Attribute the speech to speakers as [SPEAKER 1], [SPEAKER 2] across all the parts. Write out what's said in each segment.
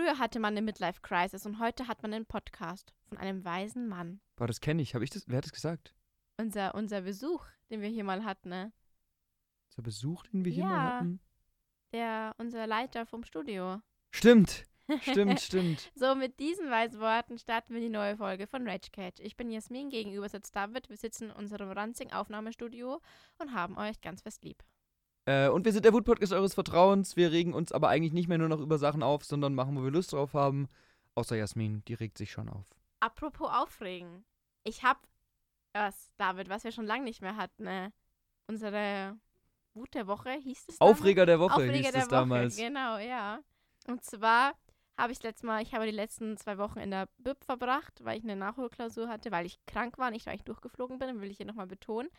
[SPEAKER 1] Früher hatte man eine Midlife-Crisis und heute hat man einen Podcast von einem weisen Mann.
[SPEAKER 2] Boah, das kenne ich. Habe ich das? Wer hat das gesagt?
[SPEAKER 1] Unser, unser Besuch, den wir hier mal hatten, ne?
[SPEAKER 2] Der Besuch, den wir hier
[SPEAKER 1] Ja.
[SPEAKER 2] mal hatten?
[SPEAKER 1] Der, unser Leiter vom Studio.
[SPEAKER 2] Stimmt. Stimmt, stimmt.
[SPEAKER 1] So, mit diesen weisen Worten starten wir die neue Folge von Rage Cage. Ich bin Jasmin, gegenüber sitzt David. Wir sitzen in unserem ranzigen Aufnahmestudio und haben euch ganz fest lieb.
[SPEAKER 2] Äh, und wir sind der Wut-Podcast eures Vertrauens. Wir regen uns aber eigentlich nicht mehr nur noch über Sachen auf, sondern machen, wo wir Lust drauf haben. Außer Jasmin, die regt sich schon auf.
[SPEAKER 1] Apropos Aufregen. Ich hab was, David, was wir schon lange nicht mehr hatten. Ne? Unsere Wut der Woche hieß es damals?
[SPEAKER 2] Aufreger der Woche
[SPEAKER 1] Aufreger
[SPEAKER 2] hieß
[SPEAKER 1] der
[SPEAKER 2] es
[SPEAKER 1] Woche,
[SPEAKER 2] damals.
[SPEAKER 1] Genau, ja. Und zwar habe ich letztes Mal, ich habe die letzten zwei Wochen in der BIP verbracht, weil ich eine Nachholklausur hatte, weil ich krank war, nicht weil ich durchgeflogen bin, will ich hier nochmal betonen.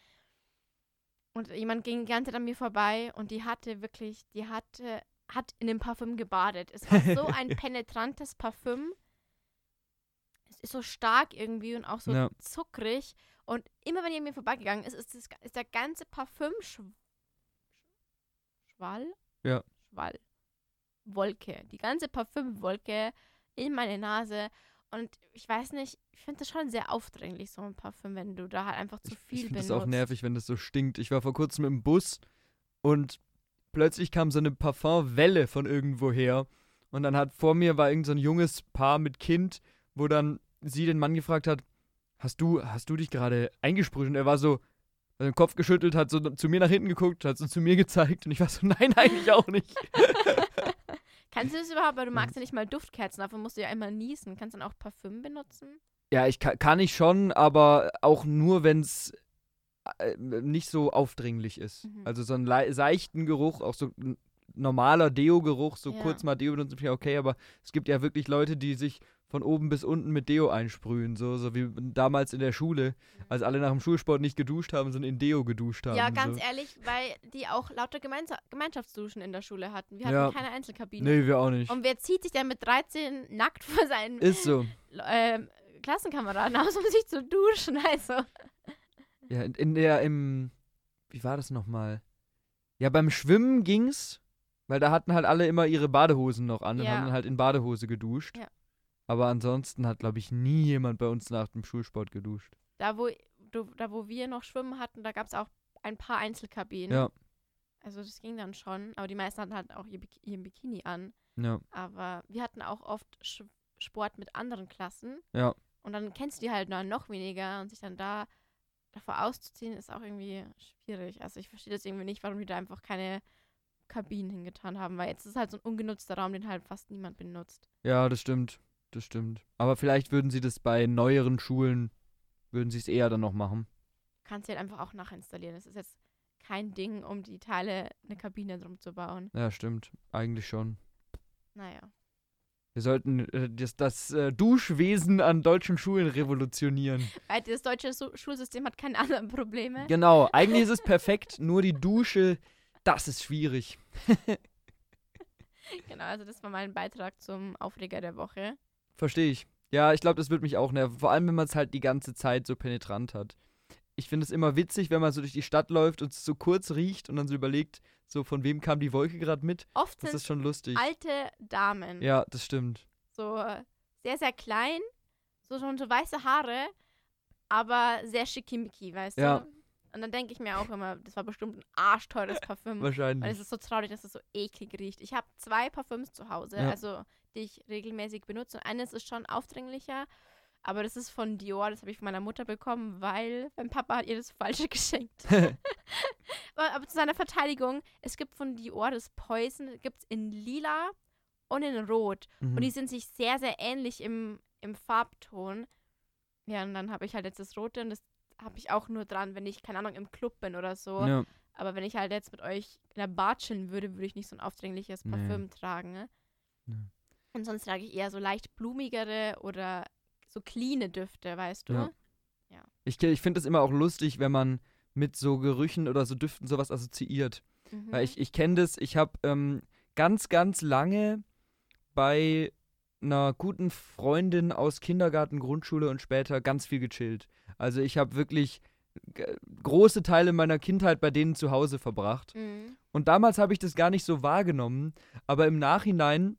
[SPEAKER 1] Und jemand ging die ganze Zeit an mir vorbei und die hatte wirklich, die hatte, hat in dem Parfüm gebadet. Es war so ein penetrantes Parfüm. Es ist so stark irgendwie und auch so
[SPEAKER 2] Ja.
[SPEAKER 1] zuckrig. Und immer wenn ihr mir vorbeigegangen ist, ist, das, ist der ganze Parfüm schw Schwall?
[SPEAKER 2] Ja.
[SPEAKER 1] Schwall. Wolke. Die ganze Parfümwolke in meine Nase. Und ich weiß nicht, ich finde das schon sehr aufdringlich, so ein Parfüm, wenn du da halt einfach zu
[SPEAKER 2] Ich,
[SPEAKER 1] viel
[SPEAKER 2] ich finde
[SPEAKER 1] benutzt.
[SPEAKER 2] es auch nervig, wenn das so stinkt. Ich war vor kurzem im Bus und plötzlich kam so eine Parfumwelle von irgendwoher. Und dann hat vor mir war irgend so ein junges Paar mit Kind, wo dann sie den Mann gefragt hat, hast du, hast du dich gerade eingesprüht? Und er war so, hat den Kopf geschüttelt, hat so zu mir nach hinten geguckt, hat so zu mir gezeigt und ich war so, nein, eigentlich auch nicht.
[SPEAKER 1] Kannst du das überhaupt, weil du magst ja nicht mal Duftkerzen, dafür musst du ja immer niesen. Kannst du dann auch Parfüm benutzen?
[SPEAKER 2] Ja, ich kann, kann ich schon, aber auch nur, wenn es äh, nicht so aufdringlich ist.
[SPEAKER 1] Mhm.
[SPEAKER 2] Also so einen seichten Geruch, auch so ein normaler Deo-Geruch, so
[SPEAKER 1] Ja.
[SPEAKER 2] kurz mal Deo benutzen, okay, aber es gibt ja wirklich Leute, die sich von oben bis unten mit Deo einsprühen, so, so wie damals in der Schule, als alle nach dem Schulsport nicht geduscht haben, sondern in Deo geduscht haben.
[SPEAKER 1] ja, ganz
[SPEAKER 2] so.
[SPEAKER 1] ehrlich, weil die auch lauter Gemeinsa Gemeinschaftsduschen in der Schule hatten. Wir
[SPEAKER 2] Ja.
[SPEAKER 1] hatten keine Einzelkabine.
[SPEAKER 2] Nee, wir auch nicht.
[SPEAKER 1] Und wer zieht sich denn mit 13 nackt vor seinen
[SPEAKER 2] Ist so.
[SPEAKER 1] ähm, Klassenkameraden aus, um sich zu duschen? Also,
[SPEAKER 2] Ja, in, in der, im, wie war das nochmal? Ja, beim Schwimmen ging's, weil da hatten halt alle immer ihre Badehosen noch an und
[SPEAKER 1] Ja.
[SPEAKER 2] haben dann halt in Badehose geduscht.
[SPEAKER 1] Ja.
[SPEAKER 2] Aber ansonsten hat, glaube ich, nie jemand bei uns nach dem Schulsport geduscht.
[SPEAKER 1] da wo, du, da wo wir noch Schwimmen hatten, da gab es auch ein paar Einzelkabinen.
[SPEAKER 2] Ja.
[SPEAKER 1] Also das ging dann schon. Aber die meisten hatten halt auch ihr, Bik ihr Bikini an.
[SPEAKER 2] Ja,
[SPEAKER 1] Aber wir hatten auch oft Sch Sport mit anderen Klassen.
[SPEAKER 2] ja.
[SPEAKER 1] Und dann kennst du die halt noch, noch weniger. Und sich dann da davor auszuziehen, ist auch irgendwie schwierig. Also ich verstehe das irgendwie nicht, warum die da einfach keine Kabinen hingetan haben. Weil jetzt ist halt so ein ungenutzter Raum, den halt fast niemand benutzt.
[SPEAKER 2] Ja, das stimmt. Das stimmt. Aber vielleicht würden sie das bei neueren Schulen, würden sie es eher dann noch machen.
[SPEAKER 1] Kannst du halt einfach auch nachinstallieren. Das ist jetzt kein Ding, um die Teile eine Kabine drum zu bauen.
[SPEAKER 2] Ja, stimmt. Eigentlich schon.
[SPEAKER 1] Naja.
[SPEAKER 2] Wir sollten äh, das, das äh, Duschwesen an deutschen Schulen revolutionieren.
[SPEAKER 1] Weil das deutsche Su Schulsystem hat keine anderen Probleme.
[SPEAKER 2] Genau, eigentlich ist es perfekt, nur die Dusche, das ist schwierig.
[SPEAKER 1] Genau, also das war mein Beitrag zum Aufreger der Woche.
[SPEAKER 2] Verstehe ich. Ja, ich glaube, das wird mich auch nerven. Vor allem, wenn man es halt die ganze Zeit so penetrant hat. Ich finde es immer witzig, wenn man so durch die Stadt läuft und es so kurz riecht und dann so überlegt, so von wem kam die Wolke gerade mit.
[SPEAKER 1] Oft
[SPEAKER 2] Das
[SPEAKER 1] sind
[SPEAKER 2] ist schon lustig.
[SPEAKER 1] alte Damen.
[SPEAKER 2] Ja, das stimmt.
[SPEAKER 1] So äh, sehr, sehr klein, so schon so weiße Haare, aber sehr schickimicki, weißt
[SPEAKER 2] Ja.
[SPEAKER 1] du? Und dann denke ich mir auch immer, das war bestimmt ein arschteures Parfüm. Weil
[SPEAKER 2] Wahrscheinlich.
[SPEAKER 1] es ist so traurig, dass es so eklig riecht. Ich habe zwei Parfüms zu Hause,
[SPEAKER 2] Ja.
[SPEAKER 1] also die ich regelmäßig benutze. Und eines ist schon aufdringlicher, aber das ist von Dior, das habe ich von meiner Mutter bekommen, weil mein Papa hat ihr das Falsche geschenkt. aber, aber zu seiner Verteidigung, es gibt von Dior das Poison, gibt es in lila und in rot.
[SPEAKER 2] Mhm.
[SPEAKER 1] Und die sind sich sehr, sehr ähnlich im, im Farbton. Ja, und dann habe ich halt jetzt das rote und das habe ich auch nur dran, wenn ich, keine Ahnung, im Club bin oder so.
[SPEAKER 2] ja.
[SPEAKER 1] Aber wenn ich halt jetzt mit euch in der Bar chillen würde, würde ich nicht so ein aufdringliches
[SPEAKER 2] Nee.
[SPEAKER 1] Parfüm tragen. Ne?
[SPEAKER 2] Nee.
[SPEAKER 1] Und sonst trage ich eher so leicht blumigere oder so cleane Düfte, weißt du?
[SPEAKER 2] Ja. Ich, ich finde es immer auch lustig, wenn man mit so Gerüchen oder so Düften sowas assoziiert.
[SPEAKER 1] Mhm.
[SPEAKER 2] Weil ich, ich kenne das, ich habe ähm, ganz, ganz lange bei einer guten Freundin aus Kindergarten, Grundschule und später ganz viel gechillt. Also ich habe wirklich g- große Teile meiner Kindheit bei denen zu Hause verbracht.
[SPEAKER 1] Mhm.
[SPEAKER 2] Und damals habe ich das gar nicht so wahrgenommen, aber im Nachhinein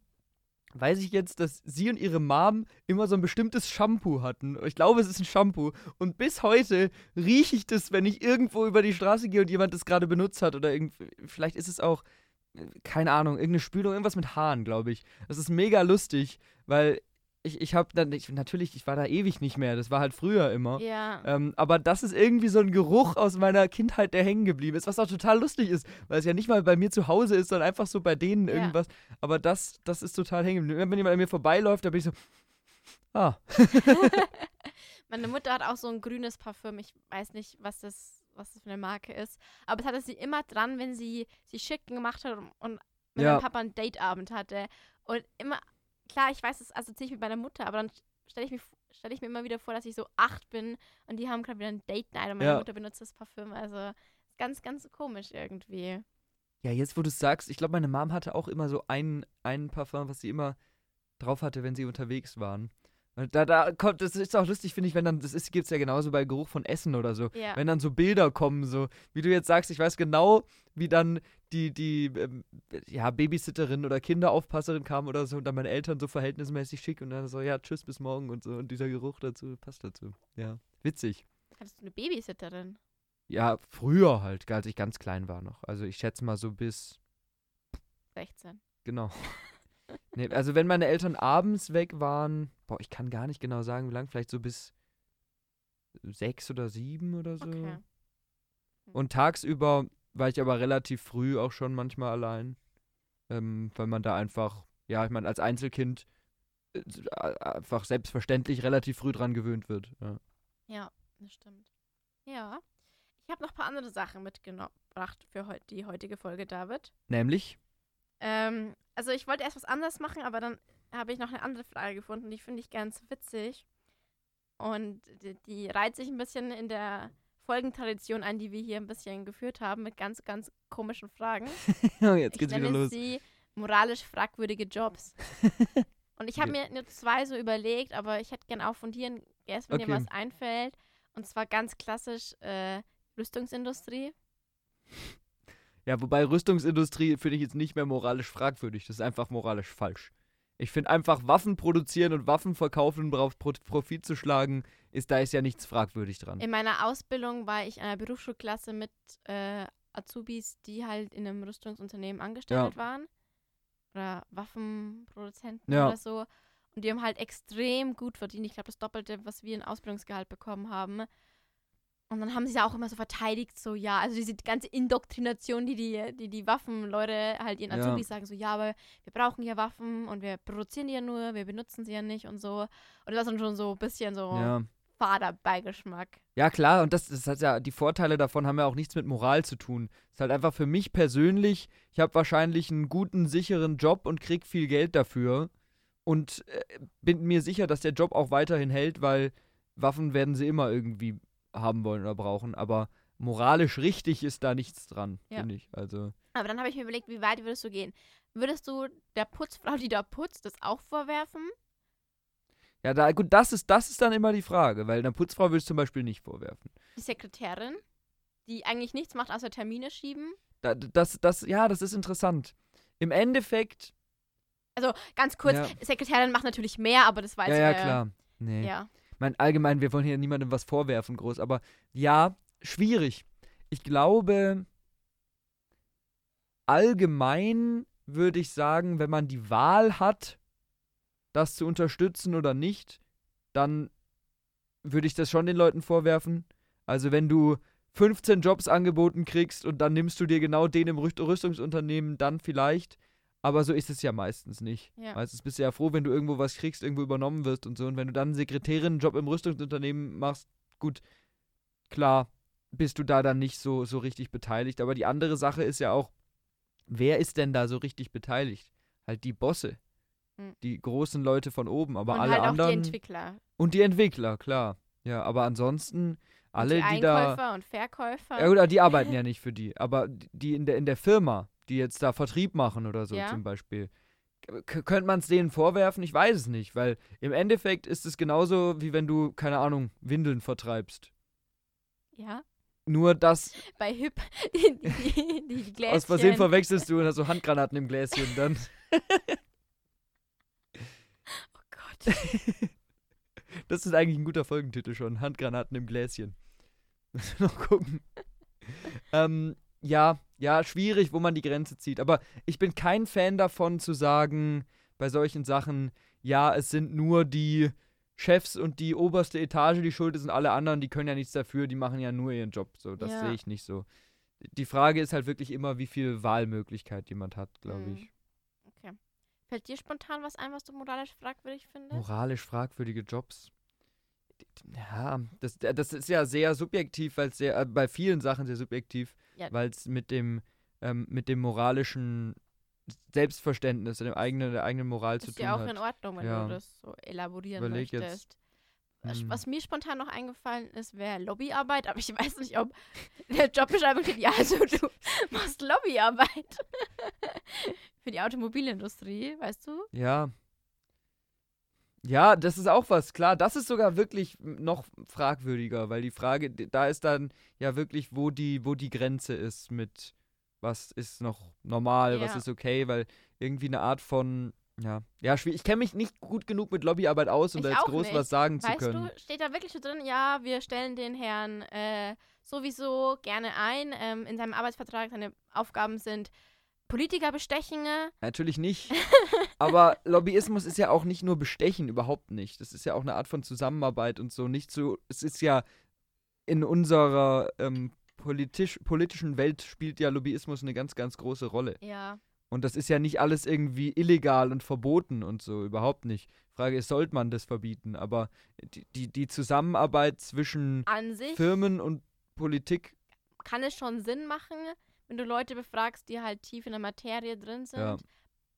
[SPEAKER 2] weiß ich jetzt, dass sie und ihre Mom immer so ein bestimmtes Shampoo hatten. Ich glaube, es ist ein Shampoo. Und bis heute rieche ich das, wenn ich irgendwo über die Straße gehe und jemand das gerade benutzt hat. Oder irgendwie, vielleicht ist es auch, äh, keine Ahnung, irgendeine Spülung, irgendwas mit Haaren, glaube ich. Das ist mega lustig, weil ich, ich habe dann, ich, natürlich, ich war da ewig nicht mehr, das war halt früher immer.
[SPEAKER 1] Ja.
[SPEAKER 2] Ähm, aber das ist irgendwie so ein Geruch aus meiner Kindheit, der hängen geblieben ist, was auch total lustig ist, weil es ja nicht mal bei mir zu Hause ist, sondern einfach so bei denen
[SPEAKER 1] Ja.
[SPEAKER 2] irgendwas. Aber das, das ist total hängen geblieben. Wenn jemand an mir vorbeiläuft, da bin ich so, ah,
[SPEAKER 1] Meine Mutter hat auch so ein grünes Parfüm. Ich weiß nicht, was das, was das für eine Marke ist. Aber es hatte sie immer dran, wenn sie sich schick gemacht hat und, und mit
[SPEAKER 2] Ja.
[SPEAKER 1] meinem Papa einen Dateabend hatte. Und immer, klar, ich weiß, das assoziiere ich mit meiner Mutter, aber dann stelle ich, mir stell ich mir immer wieder vor, dass ich so acht bin und die haben gerade wieder ein Date Night und meine
[SPEAKER 2] Ja.
[SPEAKER 1] Mutter benutzt das Parfüm. Also ganz, ganz komisch irgendwie.
[SPEAKER 2] Ja, jetzt wo du es sagst, ich glaube, meine Mom hatte auch immer so ein, ein Parfum, was sie immer drauf hatte, wenn sie unterwegs waren. Und da, da kommt, das ist auch lustig, finde ich, wenn dann, das ist, gibt's ja genauso bei Geruch von Essen oder so.
[SPEAKER 1] Ja.
[SPEAKER 2] Wenn dann so Bilder kommen, so, wie du jetzt sagst, ich weiß genau, wie dann die, die, ähm, ja, Babysitterin oder Kinderaufpasserin kam oder so und dann meine Eltern so verhältnismäßig schick und dann so, ja, tschüss, bis morgen und so und dieser Geruch dazu passt dazu. Ja, witzig.
[SPEAKER 1] Hattest du eine Babysitterin?
[SPEAKER 2] Ja, früher halt, als ich ganz klein war noch. Also ich schätze mal so bis
[SPEAKER 1] 16.
[SPEAKER 2] Genau. nee, also wenn meine Eltern abends weg waren, boah, ich kann gar nicht genau sagen, wie lang, vielleicht so bis sechs oder sieben oder so.
[SPEAKER 1] Okay.
[SPEAKER 2] Und tagsüber war ich aber relativ früh auch schon manchmal allein, ähm, weil man da einfach, ja, ich meine, als Einzelkind äh, äh, einfach selbstverständlich relativ früh dran gewöhnt wird. Ja.
[SPEAKER 1] Ja, das stimmt. Ja. Ich habe noch ein paar andere Sachen mitgebracht für heut, die heutige Folge, David.
[SPEAKER 2] Nämlich,
[SPEAKER 1] Ähm, also ich wollte erst was anderes machen, aber dann habe ich noch eine andere Frage gefunden, die finde ich ganz witzig. Und die, die reiht sich ein bisschen in der Folgentradition ein, die wir hier ein bisschen geführt haben, mit ganz, ganz komischen Fragen.
[SPEAKER 2] jetzt
[SPEAKER 1] ich
[SPEAKER 2] geht's wieder
[SPEAKER 1] nenne
[SPEAKER 2] los.
[SPEAKER 1] sie moralisch fragwürdige Jobs. Und ich habe mir nur zwei so überlegt, aber ich hätte gerne auch von dir erst, wenn dir
[SPEAKER 2] Okay.
[SPEAKER 1] was einfällt. Und zwar ganz klassisch äh, Rüstungsindustrie.
[SPEAKER 2] Ja, wobei Rüstungsindustrie finde ich jetzt nicht mehr moralisch fragwürdig. Das ist einfach moralisch falsch. Ich finde einfach Waffen produzieren und Waffen verkaufen, um darauf Pro Profit zu schlagen, ist da ist ja nichts fragwürdig dran.
[SPEAKER 1] In meiner Ausbildung war ich in einer Berufsschulklasse mit äh, Azubis, die halt in einem Rüstungsunternehmen angestellt waren. Oder Waffenproduzenten
[SPEAKER 2] Ja.
[SPEAKER 1] oder so. Und die haben halt extrem gut verdient. Ich glaube, das Doppelte, was wir in Ausbildungsgehalt bekommen haben. Und dann haben sie ja auch immer so verteidigt, so, ja, also diese ganze Indoktrination, die die, die, die Waffenleute halt ihren
[SPEAKER 2] Ja.
[SPEAKER 1] Azubis sagen, so, ja, aber wir brauchen ja Waffen und wir produzieren die ja nur, wir benutzen sie ja nicht und so. Und das ist dann schon so ein bisschen so
[SPEAKER 2] Ja.
[SPEAKER 1] fader Beigeschmack.
[SPEAKER 2] Ja, klar, und das, das hat ja, die Vorteile davon haben ja auch nichts mit Moral zu tun. ist halt einfach für mich persönlich, ich habe wahrscheinlich einen guten, sicheren Job und krieg viel Geld dafür. Und äh, bin mir sicher, dass der Job auch weiterhin hält, weil Waffen werden sie immer irgendwie haben wollen oder brauchen. Aber moralisch richtig ist da nichts dran,
[SPEAKER 1] Ja.
[SPEAKER 2] finde ich. Also,
[SPEAKER 1] Aber dann habe ich mir überlegt, wie weit würdest du gehen? Würdest du der Putzfrau, die da putzt, das auch vorwerfen?
[SPEAKER 2] ja, da, gut, das ist, das ist dann immer die Frage, weil einer Putzfrau würde ich zum Beispiel nicht vorwerfen.
[SPEAKER 1] Die Sekretärin, die eigentlich nichts macht, außer Termine schieben?
[SPEAKER 2] Da, das, das, ja, das ist interessant. Im Endeffekt,
[SPEAKER 1] Also ganz kurz,
[SPEAKER 2] Ja.
[SPEAKER 1] Sekretärin macht natürlich mehr, aber das weiß
[SPEAKER 2] ja, ja,
[SPEAKER 1] äh,
[SPEAKER 2] klar. Nee.
[SPEAKER 1] Ja.
[SPEAKER 2] Meine, allgemein, wir wollen hier niemandem was vorwerfen, groß, aber ja, schwierig. Ich glaube, allgemein würde ich sagen, wenn man die Wahl hat, das zu unterstützen oder nicht, dann würde ich das schon den Leuten vorwerfen. Also wenn du 15 Jobs angeboten kriegst und dann nimmst du dir genau den im Rüst- Rüstungsunternehmen, dann vielleicht. Aber so ist es ja meistens nicht.
[SPEAKER 1] Ja.
[SPEAKER 2] Meistens bist du ja froh, wenn du irgendwo was kriegst, irgendwo übernommen wirst und so. Und wenn du dann einen Sekretärinnenjob im Rüstungsunternehmen machst, gut, klar, bist du da dann nicht so, so richtig beteiligt. Aber die andere Sache ist ja auch, wer ist denn da so richtig beteiligt? Halt die Bosse.
[SPEAKER 1] Hm.
[SPEAKER 2] Die großen Leute von oben, aber
[SPEAKER 1] Und
[SPEAKER 2] alle
[SPEAKER 1] halt auch
[SPEAKER 2] anderen.
[SPEAKER 1] die Entwickler.
[SPEAKER 2] und die Entwickler, klar. Ja, aber ansonsten, alle,
[SPEAKER 1] und die,
[SPEAKER 2] die da.
[SPEAKER 1] Einkäufer und Verkäufer.
[SPEAKER 2] Ja, gut, die arbeiten ja nicht für die. Aber die in der, in der Firma, die jetzt da Vertrieb machen oder so
[SPEAKER 1] Ja.
[SPEAKER 2] zum Beispiel, k- könnte man es denen vorwerfen? Ich weiß es nicht, weil im Endeffekt ist es genauso, wie wenn du, keine Ahnung, Windeln vertreibst.
[SPEAKER 1] ja.
[SPEAKER 2] Nur das,
[SPEAKER 1] Bei Hip, die, die, die Gläschen.
[SPEAKER 2] aus Versehen verwechselst du und hast so Handgranaten im Gläschen dann.
[SPEAKER 1] nicht.
[SPEAKER 2] Das ist eigentlich ein guter Folgentitel schon. Handgranaten im Gläschen. Müssen wir noch gucken. ähm, ja, ja, schwierig, wo man die Grenze zieht. Aber ich bin kein Fan davon zu sagen, bei solchen Sachen, ja, es sind nur die Chefs und die oberste Etage die schuld sind, alle anderen, die können ja nichts dafür, die machen ja nur ihren Job. So, das
[SPEAKER 1] Ja.
[SPEAKER 2] sehe ich nicht so. Die Frage ist halt wirklich immer, wie viel Wahlmöglichkeit jemand hat, glaube
[SPEAKER 1] Mhm.
[SPEAKER 2] ich.
[SPEAKER 1] Okay. Fällt dir spontan was ein, was du moralisch fragwürdig findest?
[SPEAKER 2] Moralisch fragwürdige Jobs. Ja, das, das ist ja sehr subjektiv, weil es sehr, äh, bei vielen Sachen sehr subjektiv,
[SPEAKER 1] Ja.
[SPEAKER 2] weil es mit dem, ähm, mit dem moralischen Selbstverständnis, dem eigenen, der eigenen Moral zu
[SPEAKER 1] ist
[SPEAKER 2] tun
[SPEAKER 1] ja auch
[SPEAKER 2] hat.
[SPEAKER 1] in Ordnung, wenn
[SPEAKER 2] Ja.
[SPEAKER 1] du das so elaborieren
[SPEAKER 2] Überleg jetzt.
[SPEAKER 1] möchtest. Was,
[SPEAKER 2] Hm.
[SPEAKER 1] was mir spontan noch eingefallen ist, wäre Lobbyarbeit, aber ich weiß nicht, ob der Jobbeschreibung steht, ja, also du machst Lobbyarbeit für die Automobilindustrie, weißt du?
[SPEAKER 2] Ja. Ja, das ist auch was, klar. Das ist sogar wirklich noch fragwürdiger, weil die Frage, da ist dann ja wirklich, wo die, wo die Grenze ist mit, was ist noch normal, was
[SPEAKER 1] Ja.
[SPEAKER 2] ist okay, weil irgendwie eine Art von, ja, ja, schwierig. Ich kenne mich nicht gut genug mit Lobbyarbeit aus, um
[SPEAKER 1] Ich
[SPEAKER 2] da jetzt groß
[SPEAKER 1] nicht.
[SPEAKER 2] was sagen zu
[SPEAKER 1] Weißt
[SPEAKER 2] können.
[SPEAKER 1] du, steht da wirklich so drin, ja, wir stellen den Herrn äh, sowieso gerne ein. Ähm, in seinem Arbeitsvertrag, seine Aufgaben sind Politiker bestechen.
[SPEAKER 2] Natürlich nicht. Aber Lobbyismus ist ja auch nicht nur Bestechen, überhaupt nicht. Das ist ja auch eine Art von Zusammenarbeit und so. Nicht so, es ist ja in unserer ähm, politisch, politischen Welt spielt ja Lobbyismus eine ganz, ganz große Rolle.
[SPEAKER 1] Ja,
[SPEAKER 2] Und das ist ja nicht alles irgendwie illegal und verboten und so, überhaupt nicht. Frage ist, sollte man das verbieten? Aber die, die, die Zusammenarbeit zwischen Firmen und Politik,
[SPEAKER 1] kann es schon Sinn machen, wenn du Leute befragst, die halt tief in der Materie drin sind,
[SPEAKER 2] Ja.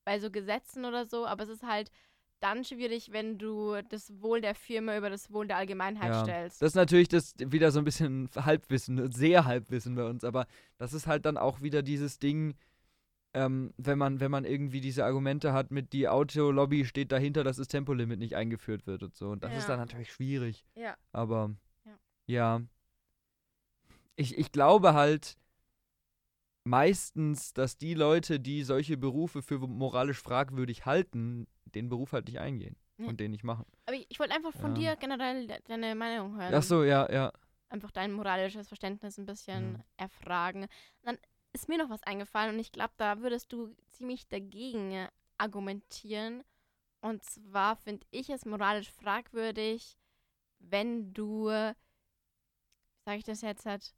[SPEAKER 1] bei so Gesetzen oder so, aber es ist halt dann schwierig, wenn du das Wohl der Firma über das Wohl der Allgemeinheit
[SPEAKER 2] Ja,
[SPEAKER 1] stellst.
[SPEAKER 2] Das ist natürlich das wieder so ein bisschen Halbwissen, sehr Halbwissen bei uns, aber das ist halt dann auch wieder dieses Ding, ähm, wenn man, wenn man irgendwie diese Argumente hat mit die Autolobby steht dahinter, dass das Tempolimit nicht eingeführt wird und so. Und das ist
[SPEAKER 1] Ja.
[SPEAKER 2] dann natürlich schwierig.
[SPEAKER 1] ja.
[SPEAKER 2] Aber
[SPEAKER 1] Ja.
[SPEAKER 2] ja. Ich, ich glaube halt meistens, dass die Leute, die solche Berufe für moralisch fragwürdig halten, den Beruf halt nicht eingehen
[SPEAKER 1] Ja.
[SPEAKER 2] und den nicht machen.
[SPEAKER 1] Aber ich, ich wollte einfach von
[SPEAKER 2] Ja.
[SPEAKER 1] dir generell de deine Meinung hören.
[SPEAKER 2] Ach so, ja, ja.
[SPEAKER 1] Einfach dein moralisches Verständnis ein bisschen
[SPEAKER 2] Ja.
[SPEAKER 1] erfragen. Dann ist mir noch was eingefallen und ich glaube, da würdest du ziemlich dagegen argumentieren. Und zwar finde ich es moralisch fragwürdig, wenn du, wie sage ich das jetzt halt,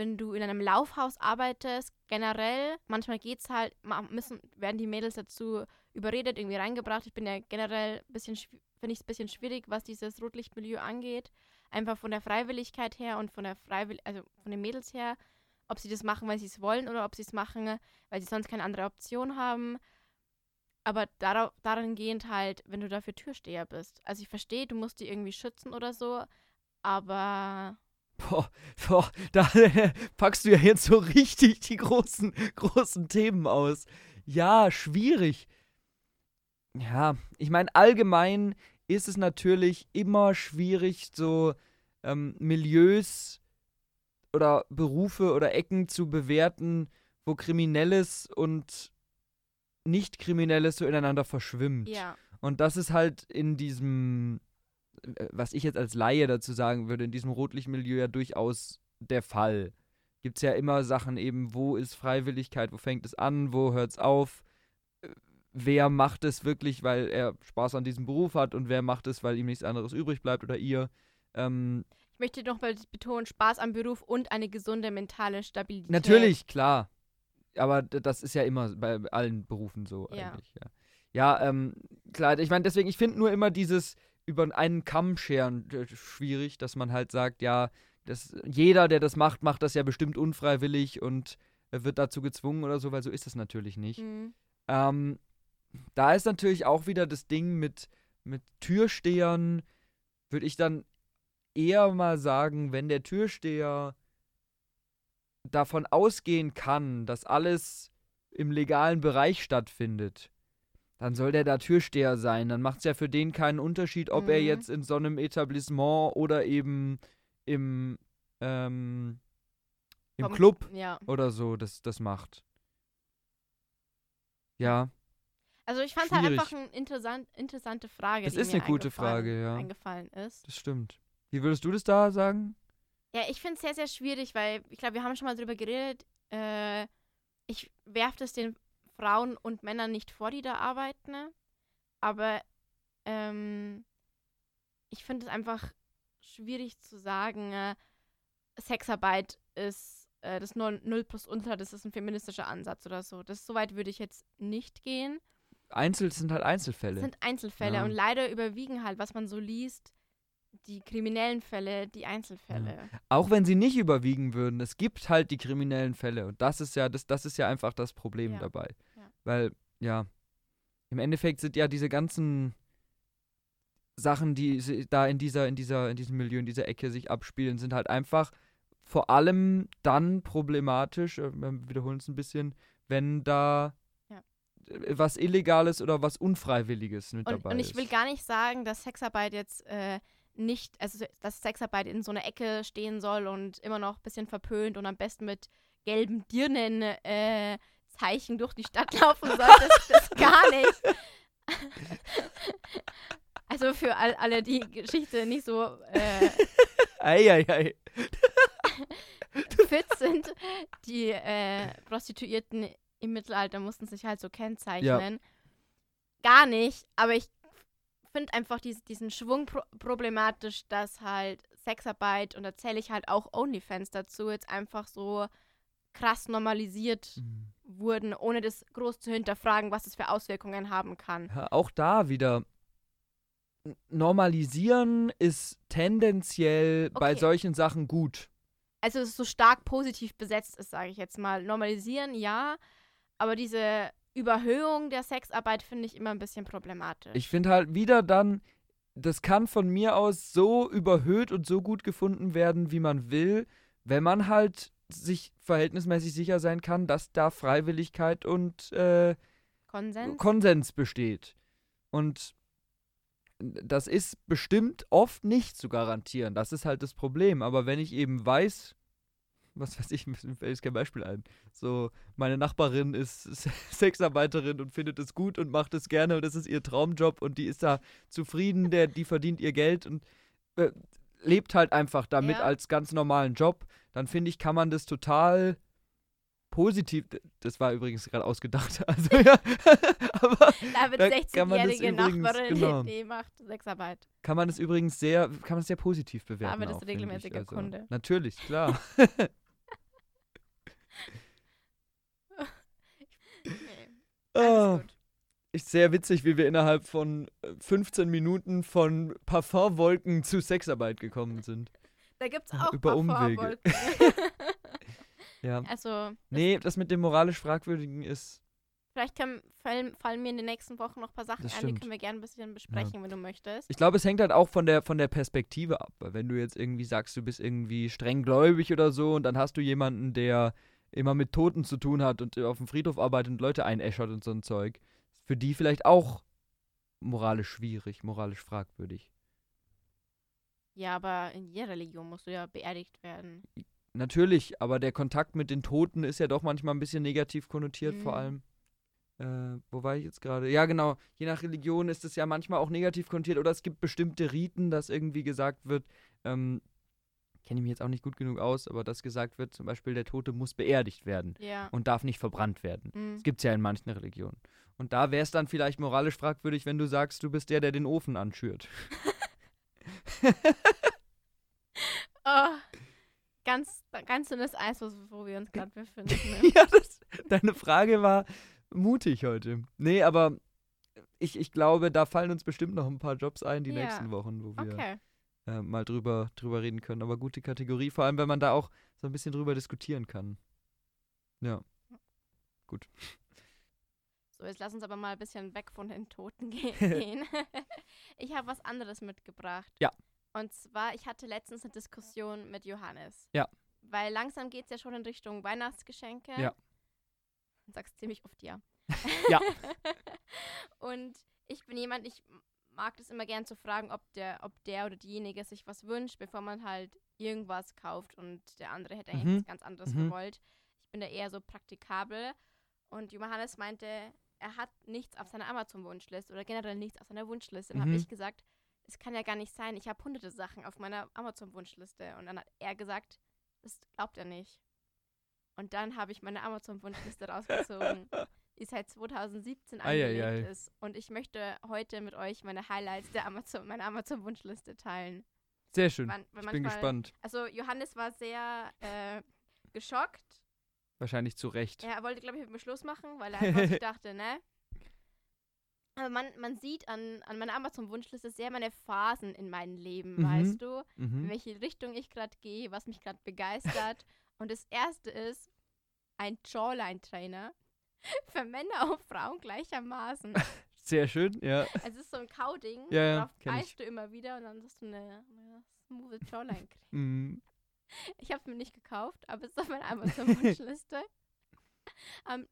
[SPEAKER 1] wenn du in einem Laufhaus arbeitest, generell, manchmal geht's halt, ma- müssen, werden die Mädels dazu überredet, irgendwie reingebracht. Ich bin ja generell ein bisschen, finde ich es ein bisschen schwierig, was dieses Rotlichtmilieu angeht. Einfach von der Freiwilligkeit her und von der Freiwill also von den Mädels her, ob sie das machen, weil sie es wollen oder ob sie es machen, weil sie sonst keine andere Option haben. Aber darauf, darin gehend halt, wenn du dafür Türsteher bist. Also ich verstehe, du musst die irgendwie schützen oder so, aber
[SPEAKER 2] Boah, boah, da packst du ja jetzt so richtig die großen, großen Themen aus. Ja, schwierig. Ja, ich meine, allgemein ist es natürlich immer schwierig, so ähm, Milieus oder Berufe oder Ecken zu bewerten, wo Kriminelles und Nicht-Kriminelles so ineinander verschwimmt.
[SPEAKER 1] ja.
[SPEAKER 2] Und das ist halt in diesem, was ich jetzt als Laie dazu sagen würde, in diesem Rotlichtmilieu ja durchaus der Fall. Gibt es ja immer Sachen eben, wo ist Freiwilligkeit, wo fängt es an, wo hört es auf, Äh, wer macht es wirklich, weil er Spaß an diesem Beruf hat und wer macht es, weil ihm nichts anderes übrig bleibt oder ihr. Ähm,
[SPEAKER 1] Ich möchte noch mal betonen, Spaß am Beruf und eine gesunde mentale Stabilität.
[SPEAKER 2] Natürlich, klar. Aber das ist ja immer bei allen Berufen so
[SPEAKER 1] Ja.
[SPEAKER 2] eigentlich, ja. Ja, ähm, klar, ich meine, deswegen, ich finde nur immer dieses über einen Kamm scheren schwierig, dass man halt sagt, ja, das, jeder, der das macht, macht das ja bestimmt unfreiwillig und äh, wird dazu gezwungen oder so, weil so ist es natürlich nicht.
[SPEAKER 1] Mhm.
[SPEAKER 2] Ähm, da ist natürlich auch wieder das Ding mit, mit Türstehern, würde ich dann eher mal sagen, wenn der Türsteher davon ausgehen kann, dass alles im legalen Bereich stattfindet, dann soll der da Türsteher sein. Dann macht es ja für den keinen Unterschied, ob er
[SPEAKER 1] Mhm.
[SPEAKER 2] jetzt in so einem Etablissement oder eben im, ähm, im
[SPEAKER 1] Vom-
[SPEAKER 2] Club
[SPEAKER 1] Ja.
[SPEAKER 2] oder so das, das macht. Ja.
[SPEAKER 1] Also ich fand es halt einfach eine interessant, interessante Frage.
[SPEAKER 2] Es
[SPEAKER 1] die
[SPEAKER 2] ist eine gute Frage, ja.
[SPEAKER 1] Eingefallen ist.
[SPEAKER 2] Das stimmt. Wie würdest du das da sagen?
[SPEAKER 1] Ja, ich finde es sehr, sehr schwierig, weil ich glaube, wir haben schon mal drüber geredet. Äh, ich werfe das den Frauen und Männern nicht vor, die da arbeiten. ne? Aber ähm, ich finde es einfach schwierig zu sagen, äh, Sexarbeit ist äh, das 0, 0 plus Ultra, das ist ein feministischer Ansatz oder so. Das so weit würde ich jetzt nicht gehen.
[SPEAKER 2] Einzel sind halt
[SPEAKER 1] Das
[SPEAKER 2] Einzelfälle.
[SPEAKER 1] sind Einzelfälle
[SPEAKER 2] Ja.
[SPEAKER 1] und leider überwiegen halt, was man so liest, die kriminellen Fälle, die Einzelfälle.
[SPEAKER 2] Auch wenn sie nicht überwiegen würden, es gibt halt die kriminellen Fälle. Und das ist ja, das, das ist ja einfach das Problem
[SPEAKER 1] Ja.
[SPEAKER 2] dabei. Weil, ja, im Endeffekt sind ja diese ganzen Sachen, die da in dieser, in dieser, in diesem Milieu, in dieser Ecke sich abspielen, sind halt einfach vor allem dann problematisch, äh, wir wiederholen es ein bisschen, wenn da
[SPEAKER 1] Ja.
[SPEAKER 2] was Illegales oder was Unfreiwilliges mit
[SPEAKER 1] Und,
[SPEAKER 2] dabei
[SPEAKER 1] und ich will
[SPEAKER 2] ist.
[SPEAKER 1] gar nicht sagen, dass Sexarbeit jetzt äh, nicht, also dass Sexarbeit in so einer Ecke stehen soll und immer noch ein bisschen verpönt und am besten mit gelben Dirnen äh, Zeichen durch die Stadt laufen soll. Das, das gar nicht. Also für all, alle, die Geschichte nicht so äh,
[SPEAKER 2] Eieiei.
[SPEAKER 1] fit sind, die äh, Prostituierten im Mittelalter mussten sich halt so kennzeichnen. Gar nicht, aber ich finde einfach dies, diesen Schwung pro problematisch, dass halt Sexarbeit und da zähle ich halt auch OnlyFans dazu, jetzt einfach so krass normalisiert
[SPEAKER 2] Mhm.
[SPEAKER 1] Wurden, ohne das groß zu hinterfragen, was es für Auswirkungen haben kann.
[SPEAKER 2] Ja, auch da wieder. Normalisieren ist tendenziell bei
[SPEAKER 1] Okay.
[SPEAKER 2] solchen Sachen gut.
[SPEAKER 1] Also es ist so stark positiv besetzt ist, sage ich jetzt mal. Normalisieren, ja, aber diese Überhöhung der Sexarbeit finde ich immer ein bisschen problematisch.
[SPEAKER 2] Ich finde halt wieder dann, das kann von mir aus so überhöht und so gut gefunden werden, wie man will, wenn man halt sich verhältnismäßig sicher sein kann, dass da Freiwilligkeit und äh,
[SPEAKER 1] Konsens?
[SPEAKER 2] Konsens besteht. Und das ist bestimmt oft nicht zu garantieren. Das ist halt das Problem. Aber wenn ich eben weiß, was weiß ich, mir fällt jetzt kein Beispiel ein. So, meine Nachbarin ist Sexarbeiterin und findet es gut und macht es gerne und das ist ihr Traumjob und die ist da zufrieden, der, die verdient ihr Geld und äh, lebt halt einfach damit
[SPEAKER 1] Ja.
[SPEAKER 2] als ganz normalen Job, dann finde ich, kann man das total positiv, das war übrigens gerade ausgedacht, also ja, aber
[SPEAKER 1] Da wird
[SPEAKER 2] Da kann man das
[SPEAKER 1] 60-jährige
[SPEAKER 2] übrigens-
[SPEAKER 1] Nachbarin,
[SPEAKER 2] genau.
[SPEAKER 1] die macht Sexarbeit.
[SPEAKER 2] kann man es übrigens sehr, kann man sehr positiv bewerten.
[SPEAKER 1] Aber das
[SPEAKER 2] auch,
[SPEAKER 1] regelmäßiger
[SPEAKER 2] also,
[SPEAKER 1] Kunde.
[SPEAKER 2] Natürlich, klar.
[SPEAKER 1] Nee,
[SPEAKER 2] Ah, ist sehr witzig, wie wir innerhalb von äh, 15 Minuten von Parfumwolken zu Sexarbeit gekommen sind.
[SPEAKER 1] Da gibt es auch
[SPEAKER 2] Über Umwege. Ja.
[SPEAKER 1] also,
[SPEAKER 2] Nee, das mit dem moralisch Fragwürdigen ist.
[SPEAKER 1] vielleicht können, fallen, fallen mir in den nächsten Wochen noch ein paar Sachen ein, die können wir gerne ein bisschen besprechen, wenn du möchtest.
[SPEAKER 2] Ich glaube, es hängt halt auch von der, von der Perspektive ab. Weil wenn du jetzt irgendwie sagst, du bist irgendwie streng gläubig oder so und dann hast du jemanden, der immer mit Toten zu tun hat und auf dem Friedhof arbeitet und Leute einäschert und so ein Zeug, ist für die vielleicht auch moralisch schwierig, moralisch fragwürdig.
[SPEAKER 1] Ja, aber in jeder Religion musst du ja beerdigt werden.
[SPEAKER 2] Natürlich, aber der Kontakt mit den Toten ist ja doch manchmal ein bisschen negativ konnotiert, vor
[SPEAKER 1] Mhm.
[SPEAKER 2] allem. Äh, wo war ich jetzt gerade? Ja, genau. Je nach Religion ist es ja manchmal auch negativ konnotiert oder es gibt bestimmte Riten, dass irgendwie gesagt wird, ähm, kenne ich mich jetzt auch nicht gut genug aus, aber dass gesagt wird, zum Beispiel der Tote muss beerdigt werden
[SPEAKER 1] Ja.
[SPEAKER 2] und darf nicht verbrannt werden.
[SPEAKER 1] Mhm.
[SPEAKER 2] Das gibt es ja in manchen Religionen. Und da wäre es dann vielleicht moralisch fragwürdig, wenn du sagst, du bist der, der den Ofen anschürt.
[SPEAKER 1] Oh, ganz, ganz dünnes Eis, wo, wir uns gerade befinden. Ne?
[SPEAKER 2] ja, das, deine Frage war mutig heute. Nee, aber ich, ich glaube, da fallen uns bestimmt noch ein paar Jobs ein die
[SPEAKER 1] Ja.
[SPEAKER 2] nächsten Wochen, wo wir
[SPEAKER 1] Okay.
[SPEAKER 2] äh, mal drüber, drüber reden können. Aber gute Kategorie, vor allem, wenn man da auch so ein bisschen drüber diskutieren kann. Ja. Gut.
[SPEAKER 1] So, jetzt lass uns aber mal ein bisschen weg von den Toten ge gehen. ich habe was anderes mitgebracht.
[SPEAKER 2] Ja.
[SPEAKER 1] Und zwar, ich hatte letztens eine Diskussion mit Johannes.
[SPEAKER 2] Ja.
[SPEAKER 1] Weil langsam geht es ja schon in Richtung Weihnachtsgeschenke.
[SPEAKER 2] Ja.
[SPEAKER 1] Du sagst ziemlich oft ja.
[SPEAKER 2] Ja.
[SPEAKER 1] Und ich bin jemand, ich mag das immer gern zu fragen, ob der, ob der oder diejenige sich was wünscht, bevor man halt irgendwas kauft und der andere hätte eigentlich
[SPEAKER 2] Mhm.
[SPEAKER 1] was ganz anderes
[SPEAKER 2] Mhm.
[SPEAKER 1] gewollt. Ich bin da eher so praktikabel. Und Johannes meinte, er hat nichts auf seiner Amazon-Wunschliste oder generell nichts auf seiner Wunschliste. Dann
[SPEAKER 2] Mhm.
[SPEAKER 1] habe ich gesagt, es kann ja gar nicht sein, ich habe hunderte Sachen auf meiner Amazon-Wunschliste. Und dann hat er gesagt, das glaubt er nicht. Und dann habe ich meine Amazon-Wunschliste rausgezogen, die seit 2017
[SPEAKER 2] Eieiei.
[SPEAKER 1] angelegt ist. Und ich möchte heute mit euch meine Highlights der Amazon, meiner Amazon-Wunschliste teilen.
[SPEAKER 2] Sehr schön.
[SPEAKER 1] Man-
[SPEAKER 2] Ich bin
[SPEAKER 1] manchmal-
[SPEAKER 2] gespannt.
[SPEAKER 1] Also Johannes war sehr äh, geschockt.
[SPEAKER 2] Wahrscheinlich zu Recht.
[SPEAKER 1] Ja, er wollte, glaube ich, mit mir Schluss machen, weil er einfach dachte, ne? Aber man, man sieht an, an meiner Amazon-Wunschliste sehr meine Phasen in meinem Leben,
[SPEAKER 2] Mhm.
[SPEAKER 1] weißt du? In
[SPEAKER 2] Mhm.
[SPEAKER 1] welche Richtung ich gerade gehe, was mich gerade begeistert. Und das erste ist ein Jawline-Trainer für Männer und Frauen gleichermaßen.
[SPEAKER 2] Sehr schön, ja.
[SPEAKER 1] Es ist so ein Kauding,
[SPEAKER 2] Ja, ja,
[SPEAKER 1] darauf beißt du immer wieder und dann hast du eine, eine smooth Jawline.
[SPEAKER 2] Mhm.
[SPEAKER 1] Ich habe es mir nicht gekauft, aber es ist auf meiner Amazon-Wunschliste. ähm,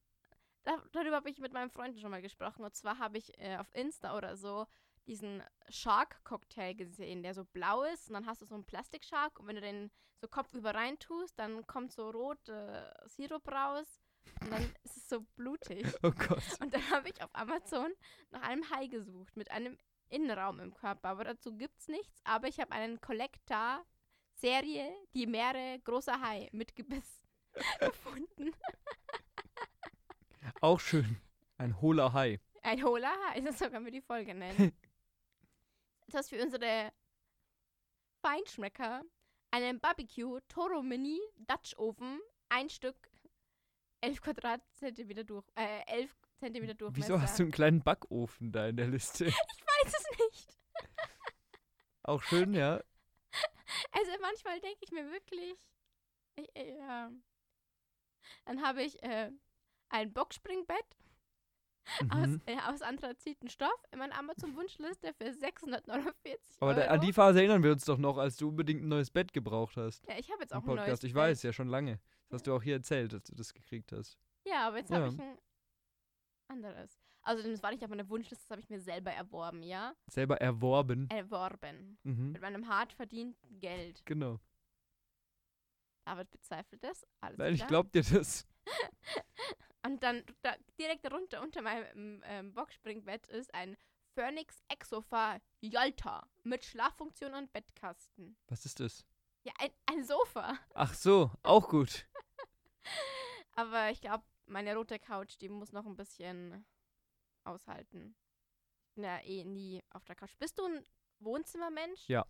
[SPEAKER 1] da, darüber habe ich mit meinem Freund schon mal gesprochen. Und zwar habe ich äh, auf Insta oder so diesen Shark-Cocktail gesehen, der so blau ist. Und dann hast du so einen Plastik-Shark. Und wenn du den so kopfüber rein tust, dann kommt so rot äh, Sirup raus. Und dann ist es so blutig.
[SPEAKER 2] Oh Gott.
[SPEAKER 1] Und dann habe ich auf Amazon nach einem Hai gesucht mit einem Innenraum im Körper. Aber dazu gibt es nichts. Aber ich habe einen Collector-Serie, die Meere großer Hai mit Gebiss gefunden.
[SPEAKER 2] Auch schön. Ein hohler Hai.
[SPEAKER 1] Ein hohler Hai, so können wir die Folge nennen. Das für unsere Feinschmecker einen Barbecue Toro Mini Dutch Ofen, ein Stück, 11 Quadratzentimeter durch, äh, 11 Zentimeter Durchmesser.
[SPEAKER 2] Wieso hast du einen kleinen Backofen da in der Liste?
[SPEAKER 1] Ich weiß es nicht.
[SPEAKER 2] Auch schön, ja.
[SPEAKER 1] Also manchmal denke ich mir wirklich, ich, äh, ja. Dann habe ich äh, ein Boxspringbett aus,
[SPEAKER 2] Mhm.
[SPEAKER 1] äh, aus anthraziten Stoff in meiner Amazon-Wunschliste für 649
[SPEAKER 2] Aber
[SPEAKER 1] Euro.
[SPEAKER 2] da, an die Phase erinnern wir uns doch noch, als du unbedingt ein neues Bett gebraucht hast.
[SPEAKER 1] ja, ich habe jetzt auch
[SPEAKER 2] Im
[SPEAKER 1] ein neues
[SPEAKER 2] Podcast. Ich weiß, ja schon lange. Das hast du auch hier erzählt, dass du das gekriegt hast.
[SPEAKER 1] Ja, aber jetzt
[SPEAKER 2] Ja.
[SPEAKER 1] habe ich ein anderes. Also das war nicht auf meiner Wunschliste, das habe ich mir selber erworben, ja?
[SPEAKER 2] Selber erworben.
[SPEAKER 1] Erworben.
[SPEAKER 2] Mhm.
[SPEAKER 1] Mit meinem hart verdienten Geld.
[SPEAKER 2] Genau.
[SPEAKER 1] David bezweifelt das. Alles
[SPEAKER 2] Nein, ich
[SPEAKER 1] klar.
[SPEAKER 2] glaub dir das.
[SPEAKER 1] Und dann da, direkt darunter unter meinem ähm, Boxspringbett ist ein Phoenix Exofa Yalta mit Schlaffunktion und Bettkasten.
[SPEAKER 2] Was ist das?
[SPEAKER 1] Ja, ein, ein Sofa.
[SPEAKER 2] Ach so, auch gut.
[SPEAKER 1] Aber ich glaube, meine rote Couch, die muss noch ein bisschen aushalten. Ich bin ja eh nie auf der Couch. Bist du ein Wohnzimmermensch?
[SPEAKER 2] Ja.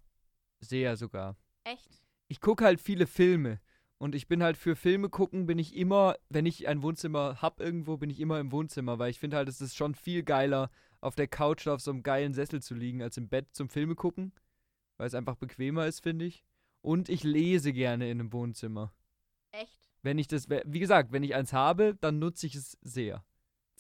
[SPEAKER 2] Sehr sogar.
[SPEAKER 1] Echt?
[SPEAKER 2] Ich gucke halt viele Filme. Und ich bin halt für Filme gucken, bin ich immer, wenn ich ein Wohnzimmer hab irgendwo, bin ich immer im Wohnzimmer, weil ich finde halt, es ist schon viel geiler, auf der Couch oder auf so einem geilen Sessel zu liegen, als im Bett zum Filme gucken. Weil es einfach bequemer ist, finde ich. Und ich lese gerne in einem Wohnzimmer.
[SPEAKER 1] Echt?
[SPEAKER 2] Wenn ich das, wie gesagt, wenn ich eins habe, dann nutze ich es sehr.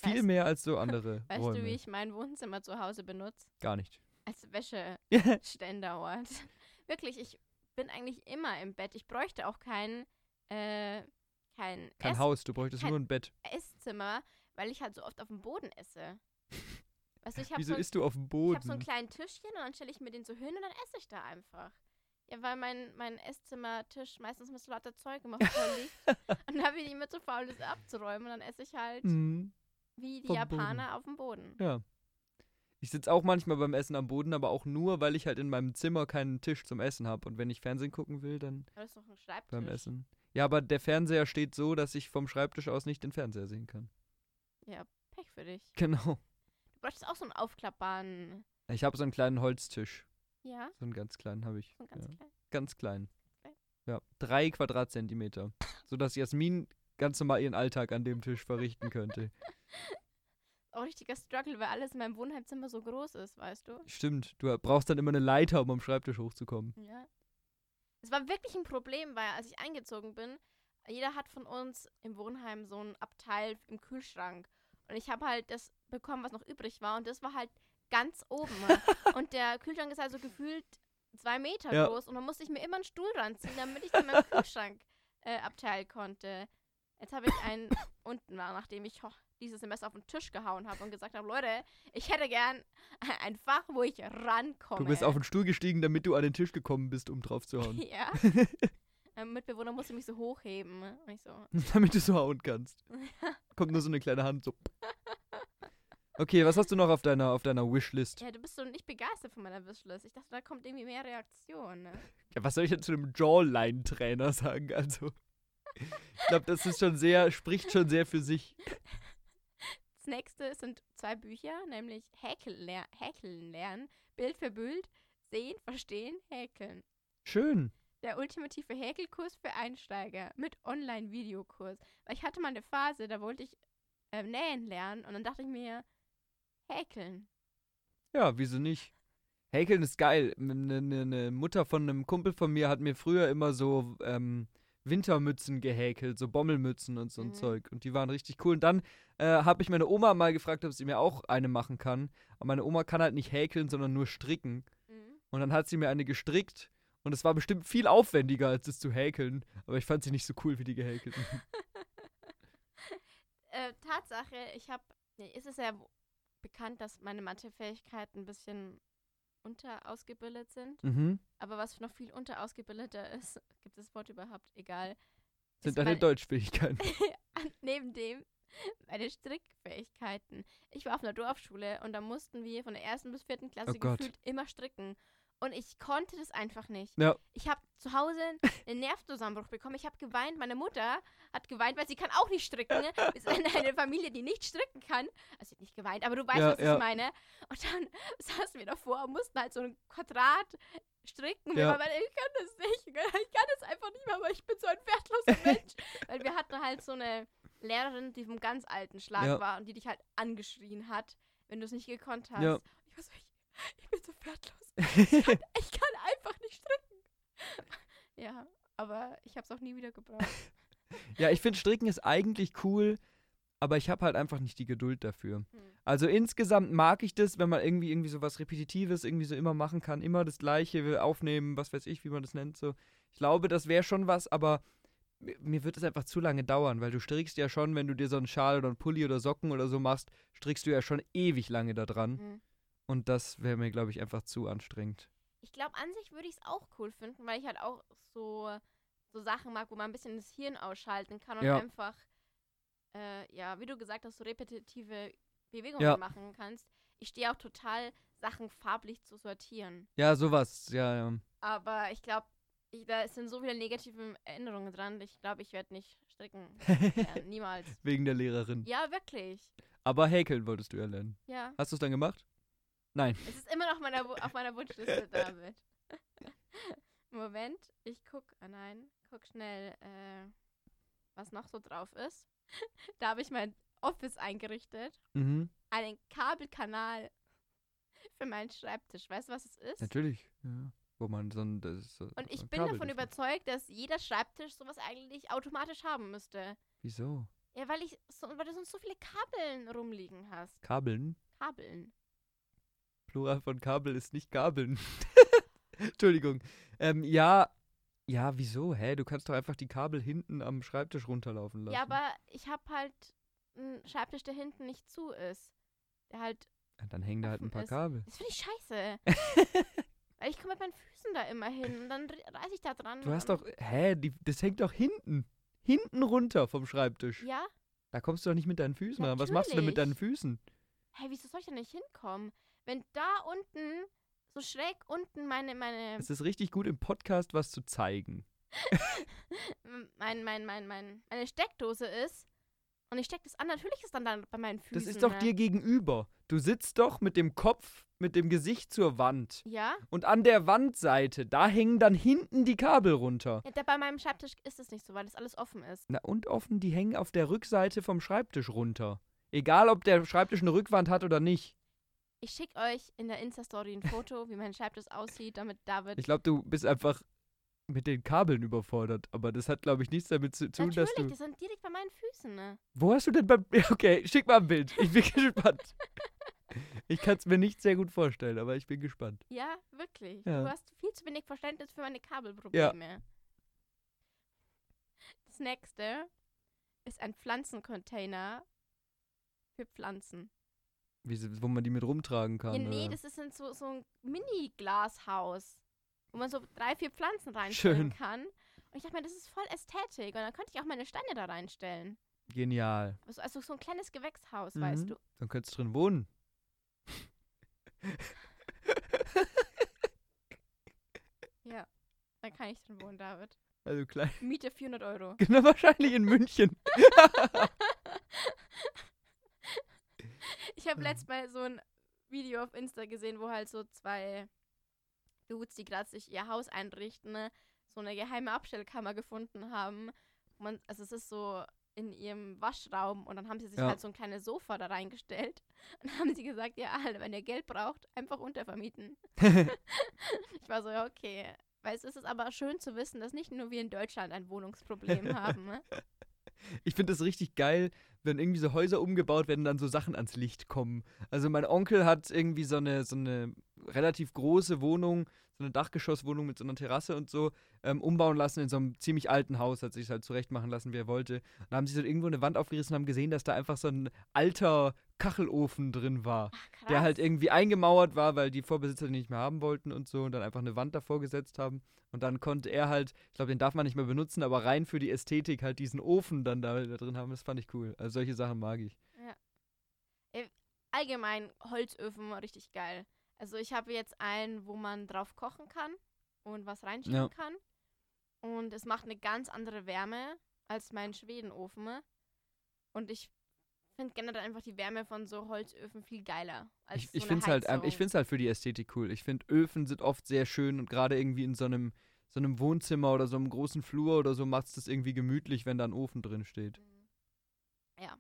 [SPEAKER 2] Viel
[SPEAKER 1] Weißt-
[SPEAKER 2] mehr als so andere
[SPEAKER 1] Weißt
[SPEAKER 2] Räume.
[SPEAKER 1] du, wie ich mein Wohnzimmer zu Hause benutze?
[SPEAKER 2] Gar nicht.
[SPEAKER 1] Als Wäsche
[SPEAKER 2] Kein
[SPEAKER 1] Ständerort. Wirklich, ich bin eigentlich immer im Bett. Ich bräuchte auch kein, äh, kein, Ess
[SPEAKER 2] Haus, du bräuchtest
[SPEAKER 1] kein-
[SPEAKER 2] nur ein Bett.
[SPEAKER 1] Esszimmer, weil ich halt so oft auf dem Boden esse. Weißt du, ich habe
[SPEAKER 2] Wieso
[SPEAKER 1] so,
[SPEAKER 2] isst du auf dem
[SPEAKER 1] ich
[SPEAKER 2] Boden?
[SPEAKER 1] hab so ein kleines Tischchen und dann stelle ich mir den so hin und dann esse ich da einfach. Ja, weil mein, mein Esszimmertisch meistens mit so lauter Zeug immer voll liegt. und dann habe ich immer zu faul, das abzuräumen und dann esse ich halt
[SPEAKER 2] Mhm.
[SPEAKER 1] Wie die Japaner auf dem Boden.
[SPEAKER 2] Ja. Ich sitze auch manchmal beim Essen am Boden, aber auch nur, weil ich halt in meinem Zimmer keinen Tisch zum Essen habe. Und wenn ich Fernsehen gucken will, dann
[SPEAKER 1] Das ist doch ein Schreibtisch.
[SPEAKER 2] beim Essen. Ja, aber der Fernseher steht so, dass ich vom Schreibtisch aus nicht den Fernseher sehen kann.
[SPEAKER 1] Ja, Pech für dich.
[SPEAKER 2] Genau.
[SPEAKER 1] Du bräuchtest auch so einen aufklappbaren.
[SPEAKER 2] Ich habe so einen kleinen Holztisch.
[SPEAKER 1] Ja,
[SPEAKER 2] So einen ganz kleinen habe ich.
[SPEAKER 1] so ganz
[SPEAKER 2] ja.
[SPEAKER 1] klein.
[SPEAKER 2] Ganz klein.
[SPEAKER 1] Klein.
[SPEAKER 2] Ja, drei Quadratzentimeter. Sodass Jasmin ganz normal ihren Alltag an dem Tisch verrichten könnte.
[SPEAKER 1] Auch richtiger Struggle, weil alles in meinem Wohnheimzimmer so groß ist, weißt du?
[SPEAKER 2] Stimmt, du brauchst dann immer eine Leiter, um am Schreibtisch hochzukommen.
[SPEAKER 1] Ja. Es war wirklich ein Problem, weil als ich eingezogen bin, jeder hat von uns im Wohnheim so ein Abteil im Kühlschrank. Und ich habe halt das bekommen, was noch übrig war. Und das war halt ganz oben. und der Kühlschrank ist also gefühlt zwei Meter
[SPEAKER 2] Ja.
[SPEAKER 1] groß. Und dann musste ich mir immer einen Stuhl ranziehen, damit ich zu meinem Kühlschrank äh, Abteil konnte. Jetzt habe ich einen unten, war, nachdem ich dieses Semester auf den Tisch gehauen habe und gesagt habe, Leute, ich hätte gern ein Fach, wo ich rankomme.
[SPEAKER 2] Du bist auf den Stuhl gestiegen, damit du an den Tisch gekommen bist, um drauf zu hauen.
[SPEAKER 1] Ja. Mein Mitbewohner musste mich so hochheben. Und ich so,
[SPEAKER 2] damit du so hauen kannst. Kommt nur so eine kleine Hand so. Okay, was hast du noch auf deiner, auf deiner Wishlist?
[SPEAKER 1] Ja, du bist so nicht begeistert von meiner Wishlist. Ich dachte, da kommt irgendwie mehr Reaktion. Ne?
[SPEAKER 2] Ja, was soll ich denn zu einem Jawline-Trainer sagen? Also, ich glaube, das ist schon sehr, spricht schon sehr für sich.
[SPEAKER 1] Das nächste sind zwei Bücher, nämlich Häkeln, ler Häkeln lernen, Bild für Bild, sehen, verstehen, häkeln.
[SPEAKER 2] Schön.
[SPEAKER 1] Der ultimative Häkelkurs für Einsteiger mit Online-Videokurs. Weil ich hatte mal eine Phase, da wollte ich äh, nähen lernen und dann dachte ich mir, häkeln.
[SPEAKER 2] Ja, wieso nicht? Häkeln ist geil. Eine ne, ne Mutter von einem Kumpel von mir hat mir früher immer so ähm, Wintermützen gehäkelt, so Bommelmützen und so ein
[SPEAKER 1] Mhm.
[SPEAKER 2] Zeug. Und die waren richtig cool. Und dann äh, habe ich meine Oma mal gefragt, ob sie mir auch eine machen kann. Aber meine Oma kann halt nicht häkeln, sondern nur stricken.
[SPEAKER 1] Mhm.
[SPEAKER 2] Und dann hat sie mir eine gestrickt. Und es war bestimmt viel aufwendiger, als es zu häkeln. Aber ich fand sie nicht so cool wie die gehäkelten.
[SPEAKER 1] Äh, Tatsache, ich habe, nee, ist es ja bekannt, dass meine Mathefähigkeiten ein bisschen unterausgebildet sind.
[SPEAKER 2] mhm.
[SPEAKER 1] Aber was noch viel unterausgebildeter ist, gibt es das Wort überhaupt, egal.
[SPEAKER 2] Sind deine Deutschfähigkeiten.
[SPEAKER 1] neben dem meine Strickfähigkeiten. Ich war auf einer Dorfschule und da mussten wir von der ersten bis vierten Klasse
[SPEAKER 2] Oh Gott.
[SPEAKER 1] gefühlt immer stricken. Und ich konnte das einfach nicht.
[SPEAKER 2] Ja.
[SPEAKER 1] Ich habe zu Hause einen Nervenzusammenbruch bekommen. Ich habe geweint. Meine Mutter hat geweint, weil sie kann auch nicht stricken. Wir sind eine, Familie, die nicht stricken kann. Also sie hat nicht geweint, aber du weißt,
[SPEAKER 2] Ja,
[SPEAKER 1] was
[SPEAKER 2] ja.
[SPEAKER 1] ich meine. Und dann saßen wir davor und mussten halt so ein Quadrat stricken.
[SPEAKER 2] Ja.
[SPEAKER 1] waren, ich kann das nicht. Ich kann das einfach nicht mehr, aber ich bin so ein wertloser Mensch. weil wir hatten halt so eine Lehrerin, die vom ganz alten Schlag
[SPEAKER 2] Ja.
[SPEAKER 1] war und die dich halt angeschrien hat, wenn du es nicht gekonnt hast.
[SPEAKER 2] Ja.
[SPEAKER 1] Ich war so, ich, ich bin so wertlos. Ich kann, ich kann einfach nicht stricken. Ja, aber ich habe es auch nie wieder gebraucht.
[SPEAKER 2] Ja, ich finde Stricken ist eigentlich cool, aber ich habe halt einfach nicht die Geduld dafür.
[SPEAKER 1] Hm.
[SPEAKER 2] Also insgesamt mag ich das, wenn man irgendwie irgendwie so was Repetitives irgendwie so immer machen kann, immer das Gleiche aufnehmen, was weiß ich, wie man das nennt. So, ich glaube, das wäre schon was, aber mi- mir wird es einfach zu lange dauern, weil du strickst ja schon, wenn du dir so einen Schal oder einen Pulli oder Socken oder so machst, strickst du ja schon ewig lange da dran.
[SPEAKER 1] Hm.
[SPEAKER 2] Und das wäre mir, glaube ich, einfach zu anstrengend.
[SPEAKER 1] Ich glaube, an sich würde ich es auch cool finden, weil ich halt auch so, so Sachen mag, wo man ein bisschen das Hirn ausschalten kann und
[SPEAKER 2] Ja.
[SPEAKER 1] einfach, äh, ja, wie du gesagt hast, so repetitive Bewegungen
[SPEAKER 2] Ja.
[SPEAKER 1] machen kannst. Ich stehe auch total, Sachen farblich zu sortieren.
[SPEAKER 2] Ja, sowas, ja, ja.
[SPEAKER 1] Aber ich glaube, da sind so viele negative Erinnerungen dran. Ich glaube, ich werde nicht stricken. lernen. Niemals.
[SPEAKER 2] Wegen der Lehrerin.
[SPEAKER 1] Ja, wirklich.
[SPEAKER 2] Aber häkeln wolltest du ja lernen.
[SPEAKER 1] Ja.
[SPEAKER 2] Hast du es dann gemacht? Nein.
[SPEAKER 1] Es ist immer noch meiner, auf meiner Wunschliste, David. Moment, ich guck, ah nein, guck schnell, äh, was noch so drauf ist. da habe ich mein Office eingerichtet.
[SPEAKER 2] Mhm.
[SPEAKER 1] Einen Kabelkanal für meinen Schreibtisch. Weißt du, was es ist?
[SPEAKER 2] Natürlich. Ja. Wo man so ein. Das so
[SPEAKER 1] Und ich bin
[SPEAKER 2] Kabel
[SPEAKER 1] davon überzeugt, dass jeder Schreibtisch sowas eigentlich automatisch haben müsste.
[SPEAKER 2] Wieso?
[SPEAKER 1] Ja, weil ich so, weil du sonst so viele Kabeln rumliegen hast.
[SPEAKER 2] Kabeln?
[SPEAKER 1] Kabeln.
[SPEAKER 2] Plural von Kabel ist nicht Gabeln. Entschuldigung. Ähm, ja. Ja, wieso? Hä? Du kannst doch einfach die Kabel hinten am Schreibtisch runterlaufen lassen.
[SPEAKER 1] Ja, aber ich habe halt einen Schreibtisch, der hinten nicht zu ist. Der halt,
[SPEAKER 2] Ja, Dann hängen da halt ein paar
[SPEAKER 1] ist.
[SPEAKER 2] Kabel.
[SPEAKER 1] das finde ich scheiße. Weil ich komme mit meinen Füßen da immer hin und dann reiße ich da dran.
[SPEAKER 2] Du hast doch. Hä? Die, das hängt doch hinten. Hinten runter vom Schreibtisch.
[SPEAKER 1] Ja?
[SPEAKER 2] Da kommst du doch nicht mit deinen Füßen ran. Was machst du denn mit deinen
[SPEAKER 1] Natürlich.
[SPEAKER 2] Füßen?
[SPEAKER 1] Hey, wieso soll ich da nicht hinkommen? Wenn da unten, so schräg unten meine, meine,
[SPEAKER 2] Es ist richtig gut im Podcast was zu zeigen.
[SPEAKER 1] mein, mein, mein, mein, meine Steckdose ist und ich stecke das an, natürlich ist dann, dann bei meinen Füßen.
[SPEAKER 2] Das ist doch
[SPEAKER 1] ne?
[SPEAKER 2] dir gegenüber. Du sitzt doch mit dem Kopf, mit dem Gesicht zur Wand.
[SPEAKER 1] Ja?
[SPEAKER 2] Und an der Wandseite, da hängen dann hinten die Kabel runter.
[SPEAKER 1] ja da bei meinem Schreibtisch ist es nicht so, weil das alles offen ist.
[SPEAKER 2] Na und offen, die hängen auf der Rückseite vom Schreibtisch runter. Egal, ob der Schreibtisch eine Rückwand hat oder nicht.
[SPEAKER 1] Ich schicke euch in der Insta-Story ein Foto, wie mein Schreibtisch aussieht, damit David.
[SPEAKER 2] Ich glaube, du bist einfach mit den Kabeln überfordert. Aber das hat, glaube ich, nichts damit zu tun, dass
[SPEAKER 1] Natürlich,
[SPEAKER 2] du.
[SPEAKER 1] die sind direkt bei meinen Füßen, ne?
[SPEAKER 2] Wo hast du denn beim. Ja, Okay, schick mal ein Bild. Ich bin gespannt. Ich kann es mir nicht sehr gut vorstellen, aber ich bin gespannt.
[SPEAKER 1] Ja, wirklich.
[SPEAKER 2] Ja.
[SPEAKER 1] Du hast viel zu wenig Verständnis für meine Kabelprobleme. Das nächste ist ein Pflanzencontainer für Pflanzen.
[SPEAKER 2] Wie, wo man die mit rumtragen kann.
[SPEAKER 1] Ja, nee,
[SPEAKER 2] oder?
[SPEAKER 1] das ist in so, so ein Mini-Glashaus, wo man so drei, vier Pflanzen reinstellen
[SPEAKER 2] Schön.
[SPEAKER 1] kann. Und ich dachte mir, das ist voll Ästhetik. Und dann könnte ich auch meine Steine da reinstellen.
[SPEAKER 2] Genial.
[SPEAKER 1] Also, also so ein kleines Gewächshaus, weißt
[SPEAKER 2] Mhm.
[SPEAKER 1] du.
[SPEAKER 2] Dann könntest du drin wohnen.
[SPEAKER 1] Ja. Da kann ich drin wohnen, David.
[SPEAKER 2] Also klein.
[SPEAKER 1] Miete 400 Euro.
[SPEAKER 2] Genau, wahrscheinlich in München.
[SPEAKER 1] Ich habe letztes Mal so ein Video auf Insta gesehen, wo halt so zwei Dudes, die gerade sich ihr Haus einrichten, ne, so eine geheime Abstellkammer gefunden haben. Man, also es ist so in ihrem Waschraum und dann haben sie sich
[SPEAKER 2] Ja.
[SPEAKER 1] halt so ein kleines Sofa da reingestellt und haben sie gesagt, ja, wenn ihr Geld braucht, einfach untervermieten. ich war so, ja, okay. Weil es ist aber schön zu wissen, dass nicht nur wir in Deutschland ein Wohnungsproblem haben. Ne?
[SPEAKER 2] Ich finde das richtig geil, wenn irgendwie so Häuser umgebaut werden, dann so Sachen ans Licht kommen. Also mein Onkel hat irgendwie so eine, so eine relativ große Wohnung, so eine Dachgeschosswohnung mit so einer Terrasse und so, ähm, umbauen lassen in so einem ziemlich alten Haus, hat sich halt zurecht machen lassen, wie er wollte. Und da haben sie so irgendwo eine Wand aufgerissen und haben gesehen, dass da einfach so ein alter Kachelofen drin war.
[SPEAKER 1] Ach.
[SPEAKER 2] Der halt irgendwie eingemauert war, weil die Vorbesitzer den nicht mehr haben wollten und so und dann einfach eine Wand davor gesetzt haben. Und dann konnte er halt, ich glaube, den darf man nicht mehr benutzen, aber rein für die Ästhetik halt diesen Ofen dann da, da drin haben. Das fand ich cool. Also solche Sachen mag ich.
[SPEAKER 1] allgemein Holzöfen richtig geil. Also ich habe jetzt einen, wo man drauf kochen kann und was reinschieben
[SPEAKER 2] Ja.
[SPEAKER 1] kann. Und es macht eine ganz andere Wärme als mein Schwedenofen. Und ich finde generell einfach die Wärme von so Holzöfen viel geiler. Als
[SPEAKER 2] Ich, ich
[SPEAKER 1] so
[SPEAKER 2] finde es halt, ich halt für die Ästhetik cool. Ich finde Öfen sind oft sehr schön und gerade irgendwie in so einem, so einem Wohnzimmer oder so einem großen Flur oder so macht es das irgendwie gemütlich, wenn da ein Ofen drin steht.
[SPEAKER 1] Mhm. Ja,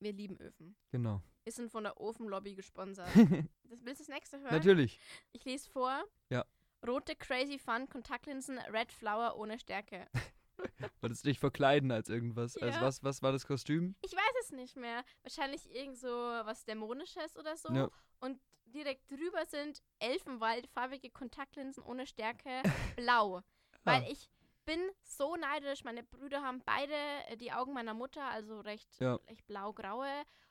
[SPEAKER 1] wir lieben Öfen.
[SPEAKER 2] Genau.
[SPEAKER 1] Wir sind von der Ofenlobby gesponsert. das willst du das nächste hören?
[SPEAKER 2] Natürlich.
[SPEAKER 1] Ich lese vor.
[SPEAKER 2] Ja.
[SPEAKER 1] Rote Crazy Fun Kontaktlinsen Red Flower ohne Stärke.
[SPEAKER 2] Wolltest du dich verkleiden als irgendwas? Also
[SPEAKER 1] Ja.
[SPEAKER 2] was, was war das Kostüm?
[SPEAKER 1] Ich weiß es nicht mehr. Wahrscheinlich irgend so was Dämonisches oder so.
[SPEAKER 2] Ja.
[SPEAKER 1] Und direkt drüber sind Elfenwaldfarbige Kontaktlinsen ohne Stärke blau. Weil
[SPEAKER 2] Ah.
[SPEAKER 1] ich bin so neidisch. Meine Brüder haben beide äh, die Augen meiner Mutter, also recht,
[SPEAKER 2] Ja.
[SPEAKER 1] recht blau-graue.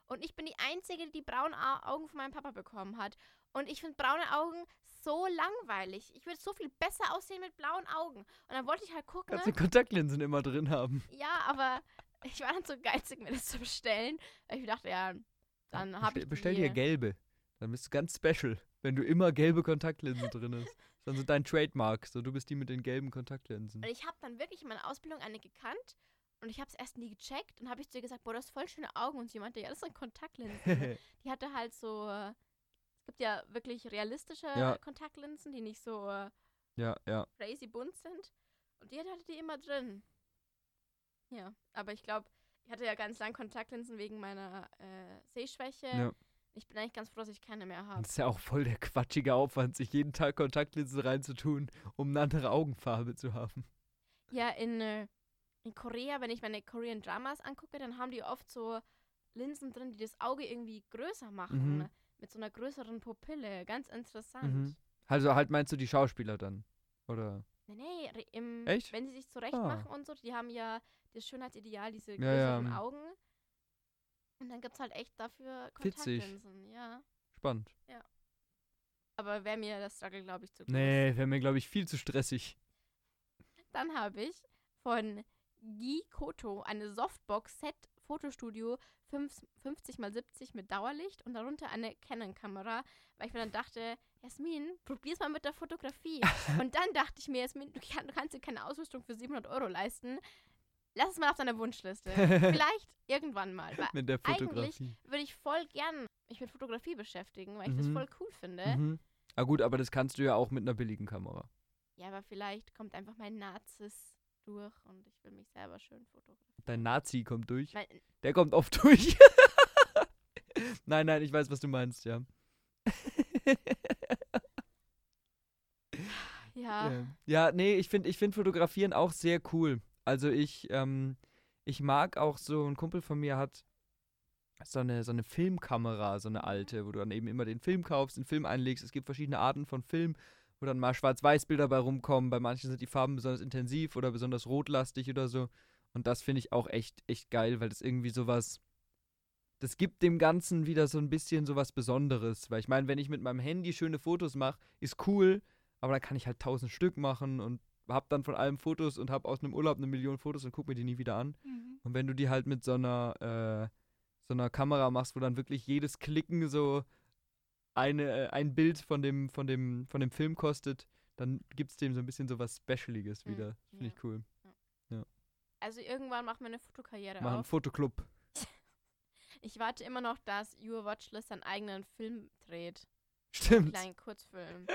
[SPEAKER 1] Und ich bin die Einzige, die Au- Augen von meinem Papa bekommen hat. Und ich finde braune Augen so langweilig. Ich würde so viel besser aussehen mit blauen Augen. Und dann wollte ich halt gucken.
[SPEAKER 2] Kannst du Kontaktlinsen immer drin haben.
[SPEAKER 1] Ja, aber ich war dann so geizig, mir das zu bestellen. Ich dachte, ja, dann habe ich
[SPEAKER 2] bestell dir gelbe. Dann bist du ganz special, wenn du immer gelbe Kontaktlinsen drin hast. Dann so dein Trademark. So, du bist die mit den gelben Kontaktlinsen.
[SPEAKER 1] Und ich habe dann wirklich in meiner Ausbildung eine gekannt und ich habe es erst nie gecheckt und habe ich zu ihr gesagt, boah, du hast voll schöne Augen und sie meinte, ja, das sind Kontaktlinsen. die hatte halt so, es gibt ja wirklich realistische
[SPEAKER 2] Ja.
[SPEAKER 1] Kontaktlinsen, die nicht so
[SPEAKER 2] ja, ja.
[SPEAKER 1] crazy bunt sind und die hatte die immer drin. Ja, aber ich glaube, ich hatte ja ganz lang Kontaktlinsen wegen meiner äh, Sehschwäche.
[SPEAKER 2] Ja.
[SPEAKER 1] Ich bin eigentlich ganz froh, dass ich keine mehr habe.
[SPEAKER 2] Das ist ja auch voll der quatschige Aufwand, sich jeden Tag Kontaktlinsen reinzutun, um eine andere Augenfarbe zu haben.
[SPEAKER 1] Ja, in, äh, in Korea, wenn ich meine Korean Dramas angucke, dann haben die oft so Linsen drin, die das Auge irgendwie größer machen.
[SPEAKER 2] Mhm.
[SPEAKER 1] Mit so einer größeren Pupille. Ganz interessant.
[SPEAKER 2] Mhm. Also halt meinst du die Schauspieler dann? Oder?
[SPEAKER 1] Nee, nee, im,
[SPEAKER 2] Echt?
[SPEAKER 1] wenn sie sich zurecht
[SPEAKER 2] Ah.
[SPEAKER 1] machen und so, die haben ja das Schönheitsideal, diese
[SPEAKER 2] Ja, ja,
[SPEAKER 1] größeren
[SPEAKER 2] ähm.
[SPEAKER 1] Augen. Und dann gibt es halt echt dafür
[SPEAKER 2] Witzig.
[SPEAKER 1] Kontaktlinsen, ja.
[SPEAKER 2] Spannend.
[SPEAKER 1] Aber wäre mir das Struggle, glaube ich, zu groß.
[SPEAKER 2] Nee, wäre mir, glaube ich, viel zu stressig.
[SPEAKER 1] Dann habe ich von Gi Koto eine Softbox Set Fotostudio 5, 50 x 70 mit Dauerlicht und darunter eine Canon-Kamera, weil ich mir dann dachte, Jasmin, probier's mal mit der Fotografie. und dann dachte ich mir, Jasmin, du, kann, du kannst dir keine Ausrüstung für 700 Euro leisten. Lass es mal auf deiner Wunschliste. Vielleicht irgendwann mal.
[SPEAKER 2] Mit der
[SPEAKER 1] eigentlich
[SPEAKER 2] Fotografie.
[SPEAKER 1] würde ich voll gern mich mit Fotografie beschäftigen, weil ich das
[SPEAKER 2] Mhm.
[SPEAKER 1] voll cool finde.
[SPEAKER 2] Mhm. Ah gut, aber das kannst du ja auch mit einer billigen Kamera.
[SPEAKER 1] Ja, aber vielleicht kommt einfach mein Nazis durch und ich will mich selber schön fotografieren.
[SPEAKER 2] Dein Nazi kommt durch.
[SPEAKER 1] Mein,
[SPEAKER 2] Der kommt oft durch. nein, nein, ich weiß, was du meinst, ja.
[SPEAKER 1] ja.
[SPEAKER 2] Ja, ja nee, ich finde ich find Fotografieren auch sehr cool. Also ich, ähm, ich mag auch so, ein Kumpel von mir hat so eine, so eine Filmkamera, so eine alte, wo du dann eben immer den Film kaufst, den Film einlegst. Es gibt verschiedene Arten von Film, wo dann mal Schwarz-Weiß-Bilder bei rumkommen. Bei manchen sind die Farben besonders intensiv oder besonders rotlastig oder so. Und das finde ich auch echt, echt geil, weil das irgendwie sowas, das gibt dem Ganzen wieder so ein bisschen sowas Besonderes. Weil ich meine, wenn ich mit meinem Handy schöne Fotos mache, ist cool, aber dann kann ich halt tausend Stück machen und hab dann von allem Fotos und hab aus einem Urlaub eine Million Fotos und guck mir die nie wieder an.
[SPEAKER 1] Mhm.
[SPEAKER 2] Und wenn du die halt mit so einer, äh, so einer Kamera machst, wo dann wirklich jedes Klicken so eine, äh, ein Bild von dem, von dem, von dem Film kostet, dann gibt es dem so ein bisschen so was Specialiges
[SPEAKER 1] Mhm,
[SPEAKER 2] wieder. Finde
[SPEAKER 1] ja.
[SPEAKER 2] ich cool.
[SPEAKER 1] Also irgendwann machen wir eine Fotokarriere
[SPEAKER 2] Machen einen. Fotoclub.
[SPEAKER 1] Ich warte immer noch, dass Your Watchlist seinen eigenen Film dreht.
[SPEAKER 2] Stimmt.
[SPEAKER 1] kleinen Kurzfilm.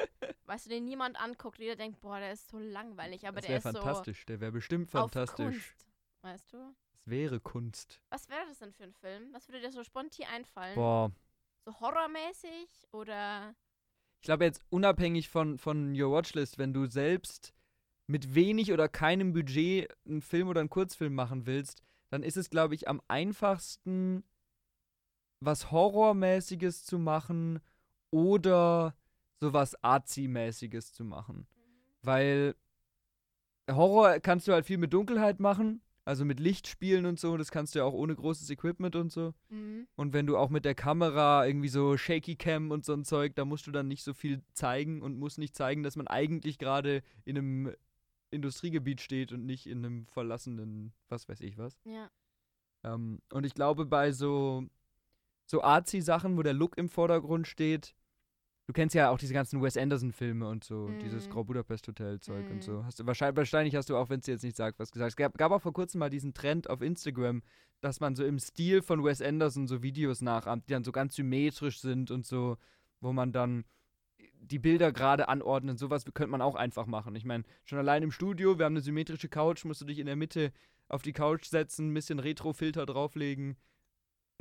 [SPEAKER 1] weißt du, den niemand anguckt. Jeder denkt, boah, der ist so langweilig, aber
[SPEAKER 2] Das
[SPEAKER 1] der
[SPEAKER 2] wäre
[SPEAKER 1] ist
[SPEAKER 2] fantastisch. Der wäre bestimmt
[SPEAKER 1] so auf
[SPEAKER 2] fantastisch.
[SPEAKER 1] Kunst. Weißt du?
[SPEAKER 2] Das wäre Kunst.
[SPEAKER 1] Was wäre das denn für ein Film? Was würde dir so spontan einfallen?
[SPEAKER 2] Boah.
[SPEAKER 1] So horrormäßig oder
[SPEAKER 2] Ich glaube jetzt unabhängig von, von Your Watchlist, wenn du selbst mit wenig oder keinem Budget einen Film oder einen Kurzfilm machen willst, dann ist es, glaube ich, am einfachsten, was Horrormäßiges zu machen oder sowas Arzi-mäßiges zu machen. Weil Horror kannst du halt viel mit Dunkelheit machen, also mit Licht spielen und so, das kannst du ja auch ohne großes Equipment und so.
[SPEAKER 1] Mhm.
[SPEAKER 2] Und wenn du auch mit der Kamera irgendwie so Shaky Cam und so ein Zeug, da musst du dann nicht so viel zeigen und musst nicht zeigen, dass man eigentlich gerade in einem Industriegebiet steht und nicht in einem verlassenen, was weiß ich was.
[SPEAKER 1] Ja.
[SPEAKER 2] Ähm, und ich glaube, bei so, so Arzi-Sachen, wo der Look im Vordergrund steht, du kennst ja auch diese ganzen Wes Anderson-Filme und so, dieses
[SPEAKER 1] Mhm.
[SPEAKER 2] Grau Budapest Hotel-Zeug und
[SPEAKER 1] Mhm.
[SPEAKER 2] so. Hast du wahrscheinlich, wahrscheinlich hast du auch, wenn es dir jetzt nicht sagt, was gesagt. Es gab, gab auch vor kurzem mal diesen Trend auf Instagram, dass man so im Stil von Wes Anderson so Videos nachahmt, die dann so ganz symmetrisch sind und so, wo man dann die Bilder gerade anordnet. Sowas könnte man auch einfach machen. Ich meine, schon allein im Studio, wir haben eine symmetrische Couch, musst du dich in der Mitte auf die Couch setzen, ein bisschen Retro-Filter drauflegen,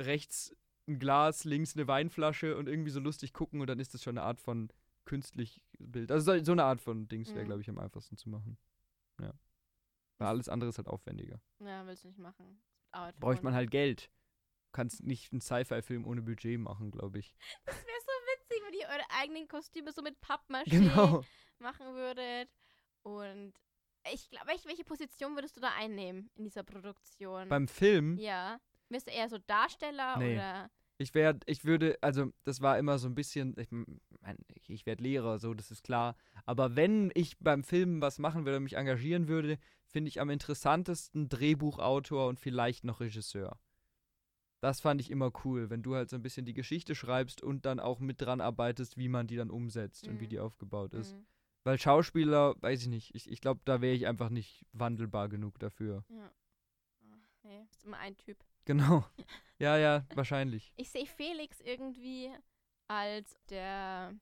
[SPEAKER 2] rechts ein Glas, links eine Weinflasche und irgendwie so lustig gucken und dann ist das schon eine Art von künstlich Bild. Also so, eine Art von Dings wäre,
[SPEAKER 1] Mhm.
[SPEAKER 2] glaube ich, am einfachsten zu machen. Ja. Weil alles andere ist halt aufwendiger.
[SPEAKER 1] Ja, willst du nicht machen.
[SPEAKER 2] Bräuchte man halt Geld. Du kannst nicht einen Sci-Fi-Film ohne Budget machen, glaube ich.
[SPEAKER 1] Das wäre so witzig, wenn ihr eure eigenen Kostüme so mit Pappmaché
[SPEAKER 2] Genau.
[SPEAKER 1] machen würdet. Und ich glaube, welche Position würdest du da einnehmen in dieser Produktion?
[SPEAKER 2] Beim Film,
[SPEAKER 1] ja. Bist du eher so Darsteller
[SPEAKER 2] Nee.
[SPEAKER 1] oder.
[SPEAKER 2] ich wäre, ich würde, also das war immer so ein bisschen, ich mein, ich, werde Lehrer, so, das ist klar. Aber wenn ich beim Film was machen würde, mich engagieren würde, finde ich am interessantesten Drehbuchautor und vielleicht noch Regisseur. Das fand ich immer cool, wenn du halt so ein bisschen die Geschichte schreibst und dann auch mit dran arbeitest, wie man die dann umsetzt und wie
[SPEAKER 1] Mhm.
[SPEAKER 2] die aufgebaut ist.
[SPEAKER 1] Mhm.
[SPEAKER 2] Weil Schauspieler, weiß ich nicht, ich, ich glaube, da wäre ich einfach nicht wandelbar genug dafür.
[SPEAKER 1] Ja. Ach, nee, ist immer ein Typ.
[SPEAKER 2] Genau. Ja, ja, wahrscheinlich.
[SPEAKER 1] Ich sehe Felix irgendwie als der,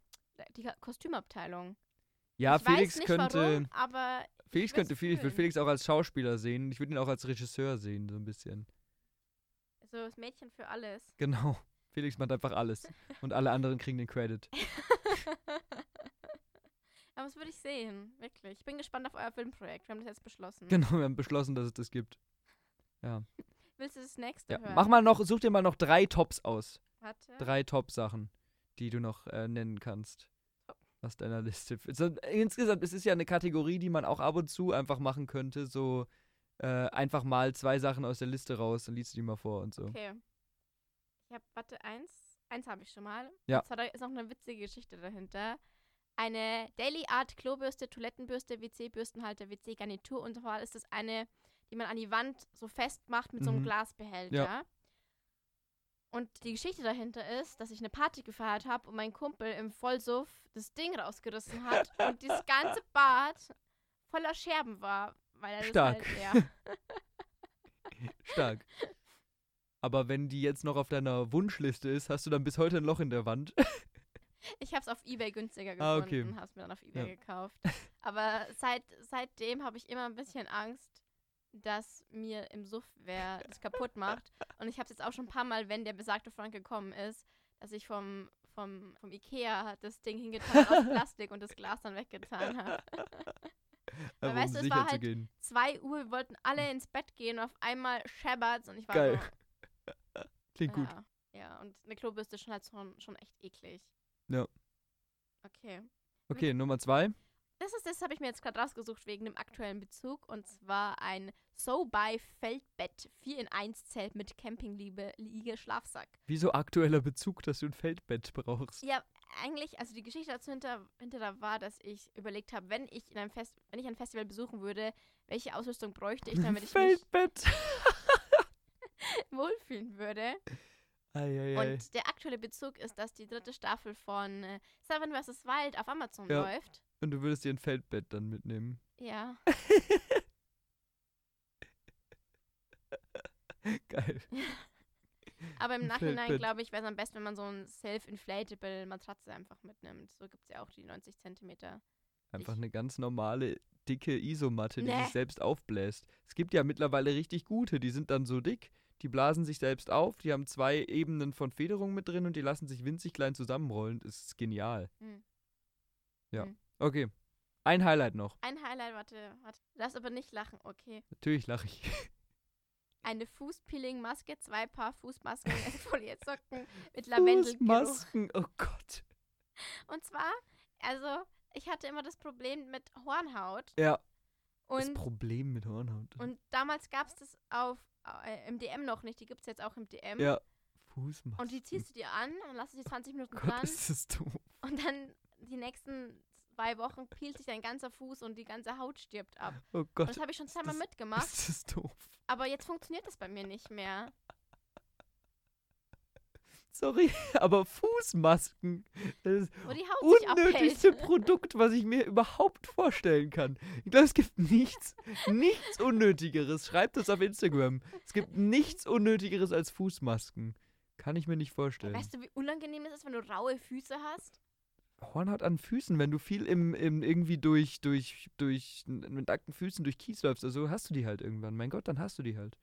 [SPEAKER 1] die Kostümabteilung.
[SPEAKER 2] Ja,
[SPEAKER 1] ich
[SPEAKER 2] Felix
[SPEAKER 1] nicht
[SPEAKER 2] könnte.
[SPEAKER 1] warum,
[SPEAKER 2] Felix könnte viel. Ich würde. Felix auch als Schauspieler sehen. Ich würde ihn auch als Regisseur sehen, so ein bisschen.
[SPEAKER 1] so das Mädchen für alles.
[SPEAKER 2] Genau. Felix macht einfach alles. Und alle anderen kriegen den Credit.
[SPEAKER 1] Aber das würde ich sehen, wirklich. Ich bin gespannt auf euer Filmprojekt. Wir haben das jetzt beschlossen.
[SPEAKER 2] Genau, wir haben beschlossen, dass es das gibt. Ja.
[SPEAKER 1] Willst du das nächste
[SPEAKER 2] ja.
[SPEAKER 1] hören?
[SPEAKER 2] Mach mal noch, such dir mal noch drei Tops aus.
[SPEAKER 1] Warte.
[SPEAKER 2] Drei Top-Sachen, die du noch äh, nennen kannst. Aus deiner Liste. So, insgesamt, es ist ja eine Kategorie, die man auch ab und zu einfach machen könnte. So äh, einfach mal zwei Sachen aus der Liste raus und liest die mal vor und so.
[SPEAKER 1] Okay. Ich habe, warte, eins. Eins habe ich schon mal.
[SPEAKER 2] Ja.
[SPEAKER 1] Da ist noch eine witzige Geschichte dahinter. Eine Daily Art Klobürste, Toilettenbürste, WC-Bürstenhalter, WC-Garnitur und zwar ist das eine, die man an die Wand so festmacht mit so einem
[SPEAKER 2] Mhm.
[SPEAKER 1] Glasbehälter. Und die Geschichte dahinter ist, dass ich eine Party gefeiert habe und mein Kumpel im Vollsuff das Ding rausgerissen hat und dieses ganze Bad voller Scherben war, weil er
[SPEAKER 2] Stark.
[SPEAKER 1] das halt, ja.
[SPEAKER 2] Stark. Aber wenn die jetzt noch auf deiner Wunschliste ist, hast du dann bis heute ein Loch in der Wand.
[SPEAKER 1] Ich habe es auf Ebay günstiger gefunden
[SPEAKER 2] Ah, okay.
[SPEAKER 1] und habe es mir dann auf Ebay
[SPEAKER 2] Ja.
[SPEAKER 1] gekauft. Aber seit, seitdem habe ich immer ein bisschen Angst, dass mir im Suff wer das kaputt macht. Und ich habe es jetzt auch schon ein paar Mal, wenn der besagte Frank gekommen ist, dass ich vom, vom, vom Ikea das Ding hingetan aus Plastik und das Glas dann weggetan habe.
[SPEAKER 2] Aber
[SPEAKER 1] weißt du, es war halt-
[SPEAKER 2] gehen.
[SPEAKER 1] Zwei Uhr, wir wollten alle ins Bett gehen und auf einmal scheppert's und ich war
[SPEAKER 2] Geil.
[SPEAKER 1] so,
[SPEAKER 2] Klingt gut.
[SPEAKER 1] Ja, ja, und eine Klobürste ist schon halt schon, schon echt eklig.
[SPEAKER 2] Ja.
[SPEAKER 1] Okay.
[SPEAKER 2] Okay, Nummer zwei.
[SPEAKER 1] Das ist das habe ich mir jetzt gerade rausgesucht wegen dem aktuellen Bezug und zwar ein So-By Feldbett 4 in 1 Zelt mit Campingliege Liege Schlafsack.
[SPEAKER 2] Wieso aktueller Bezug, dass du ein Feldbett brauchst?
[SPEAKER 1] Ja, eigentlich, also die Geschichte dazu hinter, hinter da war, dass ich überlegt habe, wenn ich in einem Fest, wenn ich ein Festival besuchen würde, welche Ausrüstung bräuchte ich, damit ich mich
[SPEAKER 2] Feldbett.
[SPEAKER 1] wohlfühlen würde.
[SPEAKER 2] Eieiei.
[SPEAKER 1] Und der aktuelle Bezug ist, dass die dritte Staffel von äh, Seven vs. Wild auf Amazon
[SPEAKER 2] Ja.
[SPEAKER 1] läuft.
[SPEAKER 2] Und du würdest dir ein Feldbett dann mitnehmen.
[SPEAKER 1] Ja.
[SPEAKER 2] Geil.
[SPEAKER 1] Aber im
[SPEAKER 2] Ein
[SPEAKER 1] Nachhinein, glaube ich, wäre es am besten, wenn man so ein self-inflatable Matratze einfach mitnimmt. So gibt es ja auch die 90 Zentimeter.
[SPEAKER 2] Einfach
[SPEAKER 1] Ich-
[SPEAKER 2] eine ganz normale, dicke Isomatte, die
[SPEAKER 1] Nee.
[SPEAKER 2] sich selbst aufbläst. Es gibt ja mittlerweile richtig gute, die sind dann so dick, die blasen sich selbst auf, die haben zwei Ebenen von Federung mit drin und die lassen sich winzig klein zusammenrollen. Das ist genial.
[SPEAKER 1] Hm.
[SPEAKER 2] Okay. Ein Highlight noch.
[SPEAKER 1] Ein Highlight, warte, warte. Darfst aber nicht lachen, okay.
[SPEAKER 2] Natürlich lache ich.
[SPEAKER 1] Eine Fußpeeling-Maske, zwei Paar Fußmasken, Exfoliiersocken mit Lavendelgeruch.
[SPEAKER 2] Fußmasken, oh Gott.
[SPEAKER 1] Und zwar, also, ich hatte immer das Problem mit Hornhaut.
[SPEAKER 2] Ja, das
[SPEAKER 1] Und,
[SPEAKER 2] Problem mit Hornhaut.
[SPEAKER 1] und damals gab es das auf, äh, im DM noch nicht. Die gibt es jetzt auch im DM.
[SPEAKER 2] ja, Fußmasken.
[SPEAKER 1] Und die ziehst du dir an und lass sie 20 Minuten
[SPEAKER 2] Gott,
[SPEAKER 1] dran.
[SPEAKER 2] ist das doof.
[SPEAKER 1] Und dann die nächsten zwei Wochen peelt sich dein ganzer Fuß und die ganze Haut stirbt ab.
[SPEAKER 2] Oh
[SPEAKER 1] Und
[SPEAKER 2] Gott,
[SPEAKER 1] das habe ich schon zweimal
[SPEAKER 2] das-
[SPEAKER 1] mitgemacht.
[SPEAKER 2] ist das doof.
[SPEAKER 1] Aber jetzt funktioniert das bei mir nicht mehr.
[SPEAKER 2] Sorry, aber Fußmasken, das ist
[SPEAKER 1] sich
[SPEAKER 2] unnötigste. Produkt, was ich mir überhaupt vorstellen kann. Ich glaube, es gibt nichts, nichts Unnötigeres. Schreibt es auf Instagram. Es gibt nichts Unnötigeres als Fußmasken. Kann ich mir nicht vorstellen.
[SPEAKER 1] Weißt du, wie unangenehm es ist, wenn du raue Füße hast?
[SPEAKER 2] Hornhaut an Füßen, wenn du viel im, im irgendwie durch, durch, durch, mit nackten Füßen durch Kies läufst, also hast du die halt irgendwann. Mein Gott, dann hast du die halt.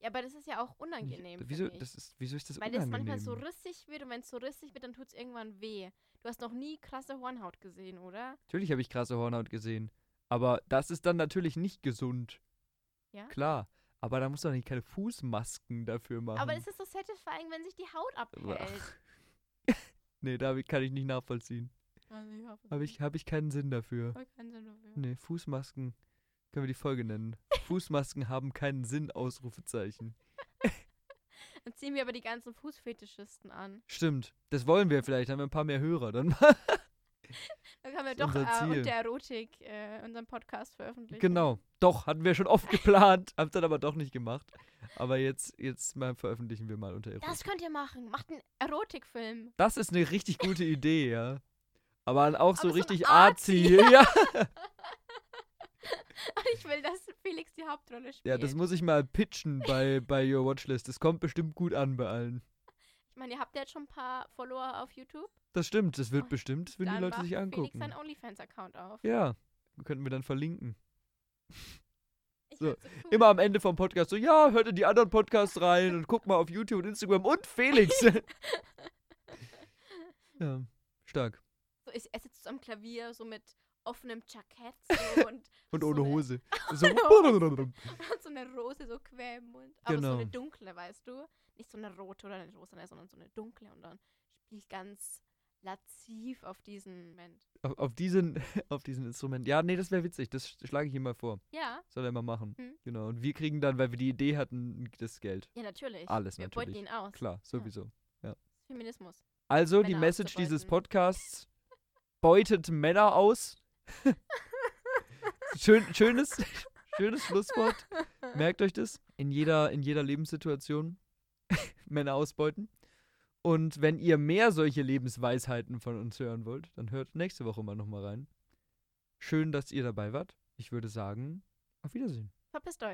[SPEAKER 1] Ja, aber das ist ja auch unangenehm.
[SPEAKER 2] Ich, wieso, das ist, wieso ist das
[SPEAKER 1] Weil das
[SPEAKER 2] unangenehm?
[SPEAKER 1] manchmal so rissig wird und wenn es so rissig wird, dann tut es irgendwann weh. Du hast noch nie krasse Hornhaut gesehen, oder?
[SPEAKER 2] Natürlich habe ich krasse Hornhaut gesehen. Aber das ist dann natürlich nicht gesund.
[SPEAKER 1] Ja?
[SPEAKER 2] Klar. Aber da muss doch nicht keine Fußmasken dafür machen.
[SPEAKER 1] Aber es ist so satisfying, wenn sich die Haut abhält.
[SPEAKER 2] Nee, da kann ich nicht nachvollziehen. Habe ich, hab ich keinen Sinn dafür.
[SPEAKER 1] keinen Sinn dafür.
[SPEAKER 2] Nee, Fußmasken. Können wir die Folge nennen. Fußmasken haben keinen Sinn, Ausrufezeichen.
[SPEAKER 1] Dann ziehen wir aber die ganzen Fußfetischisten an.
[SPEAKER 2] Stimmt. Das wollen wir vielleicht. Haben wir ein paar mehr Hörer. Dann
[SPEAKER 1] Dann können wir doch äh, unter Erotik äh, unseren Podcast veröffentlichen.
[SPEAKER 2] genau. Doch, hatten wir schon oft geplant. Haben dann aber doch nicht gemacht. Aber jetzt, jetzt mal veröffentlichen wir mal unter Erotik.
[SPEAKER 1] Das könnt ihr machen. Macht einen Erotikfilm.
[SPEAKER 2] Das ist eine richtig gute Idee, ja. Aber auch so
[SPEAKER 1] Aber so
[SPEAKER 2] richtig
[SPEAKER 1] Arzi.
[SPEAKER 2] arzi. Ja.
[SPEAKER 1] Ich will, dass Felix die Hauptrolle spielt.
[SPEAKER 2] ja, das muss ich mal pitchen bei, bei Your Watchlist. Das kommt bestimmt gut an bei allen.
[SPEAKER 1] Ich meine, ihr habt ja jetzt schon ein paar Follower auf YouTube.
[SPEAKER 2] Das stimmt, das wird
[SPEAKER 1] Oh,
[SPEAKER 2] bestimmt, das würden die Leute sich
[SPEAKER 1] Felix
[SPEAKER 2] angucken.
[SPEAKER 1] seinen OnlyFans-Account auf.
[SPEAKER 2] Ja, könnten wir dann verlinken. So,
[SPEAKER 1] cool.
[SPEAKER 2] Immer am Ende vom Podcast so, ja, hört in die anderen Podcasts rein und guckt mal auf YouTube und Instagram und Felix. ja, stark.
[SPEAKER 1] So, ich, er sitzt so am Klavier, so mit offenem Jackett so und,
[SPEAKER 2] Und
[SPEAKER 1] So
[SPEAKER 2] ohne
[SPEAKER 1] eine-
[SPEAKER 2] Hose. So,
[SPEAKER 1] und so eine Rose so quer im Mund. Aber so
[SPEAKER 2] Genau.
[SPEAKER 1] eine dunkle, weißt du? Nicht so eine rote oder eine rosa, sondern so eine dunkle. Und dann spielt ganz laziv auf diesen Moment.
[SPEAKER 2] auf, auf, diesen, auf diesen Instrument. Ja, nee, das wäre witzig. Das sch- schlage ich ihm mal vor.
[SPEAKER 1] Ja,
[SPEAKER 2] Soll er mal machen.
[SPEAKER 1] Hm.
[SPEAKER 2] Genau. Und wir kriegen dann, weil wir die Idee hatten, das Geld.
[SPEAKER 1] ja, natürlich.
[SPEAKER 2] Alles
[SPEAKER 1] Wir
[SPEAKER 2] natürlich.
[SPEAKER 1] beuten ihn aus.
[SPEAKER 2] Klar, sowieso.
[SPEAKER 1] Feminismus.
[SPEAKER 2] Also, die
[SPEAKER 1] Männer
[SPEAKER 2] Message dieses. Podcasts beutet Männer aus. Schön, schönes, schönes Schlusswort. Merkt euch das. In jeder, in jeder Lebenssituation Männer ausbeuten. Und wenn ihr mehr solche Lebensweisheiten von uns hören wollt, dann hört nächste Woche mal nochmal rein. Schön, dass ihr dabei wart. Ich würde sagen, auf Wiedersehen.
[SPEAKER 1] Verpisst euch.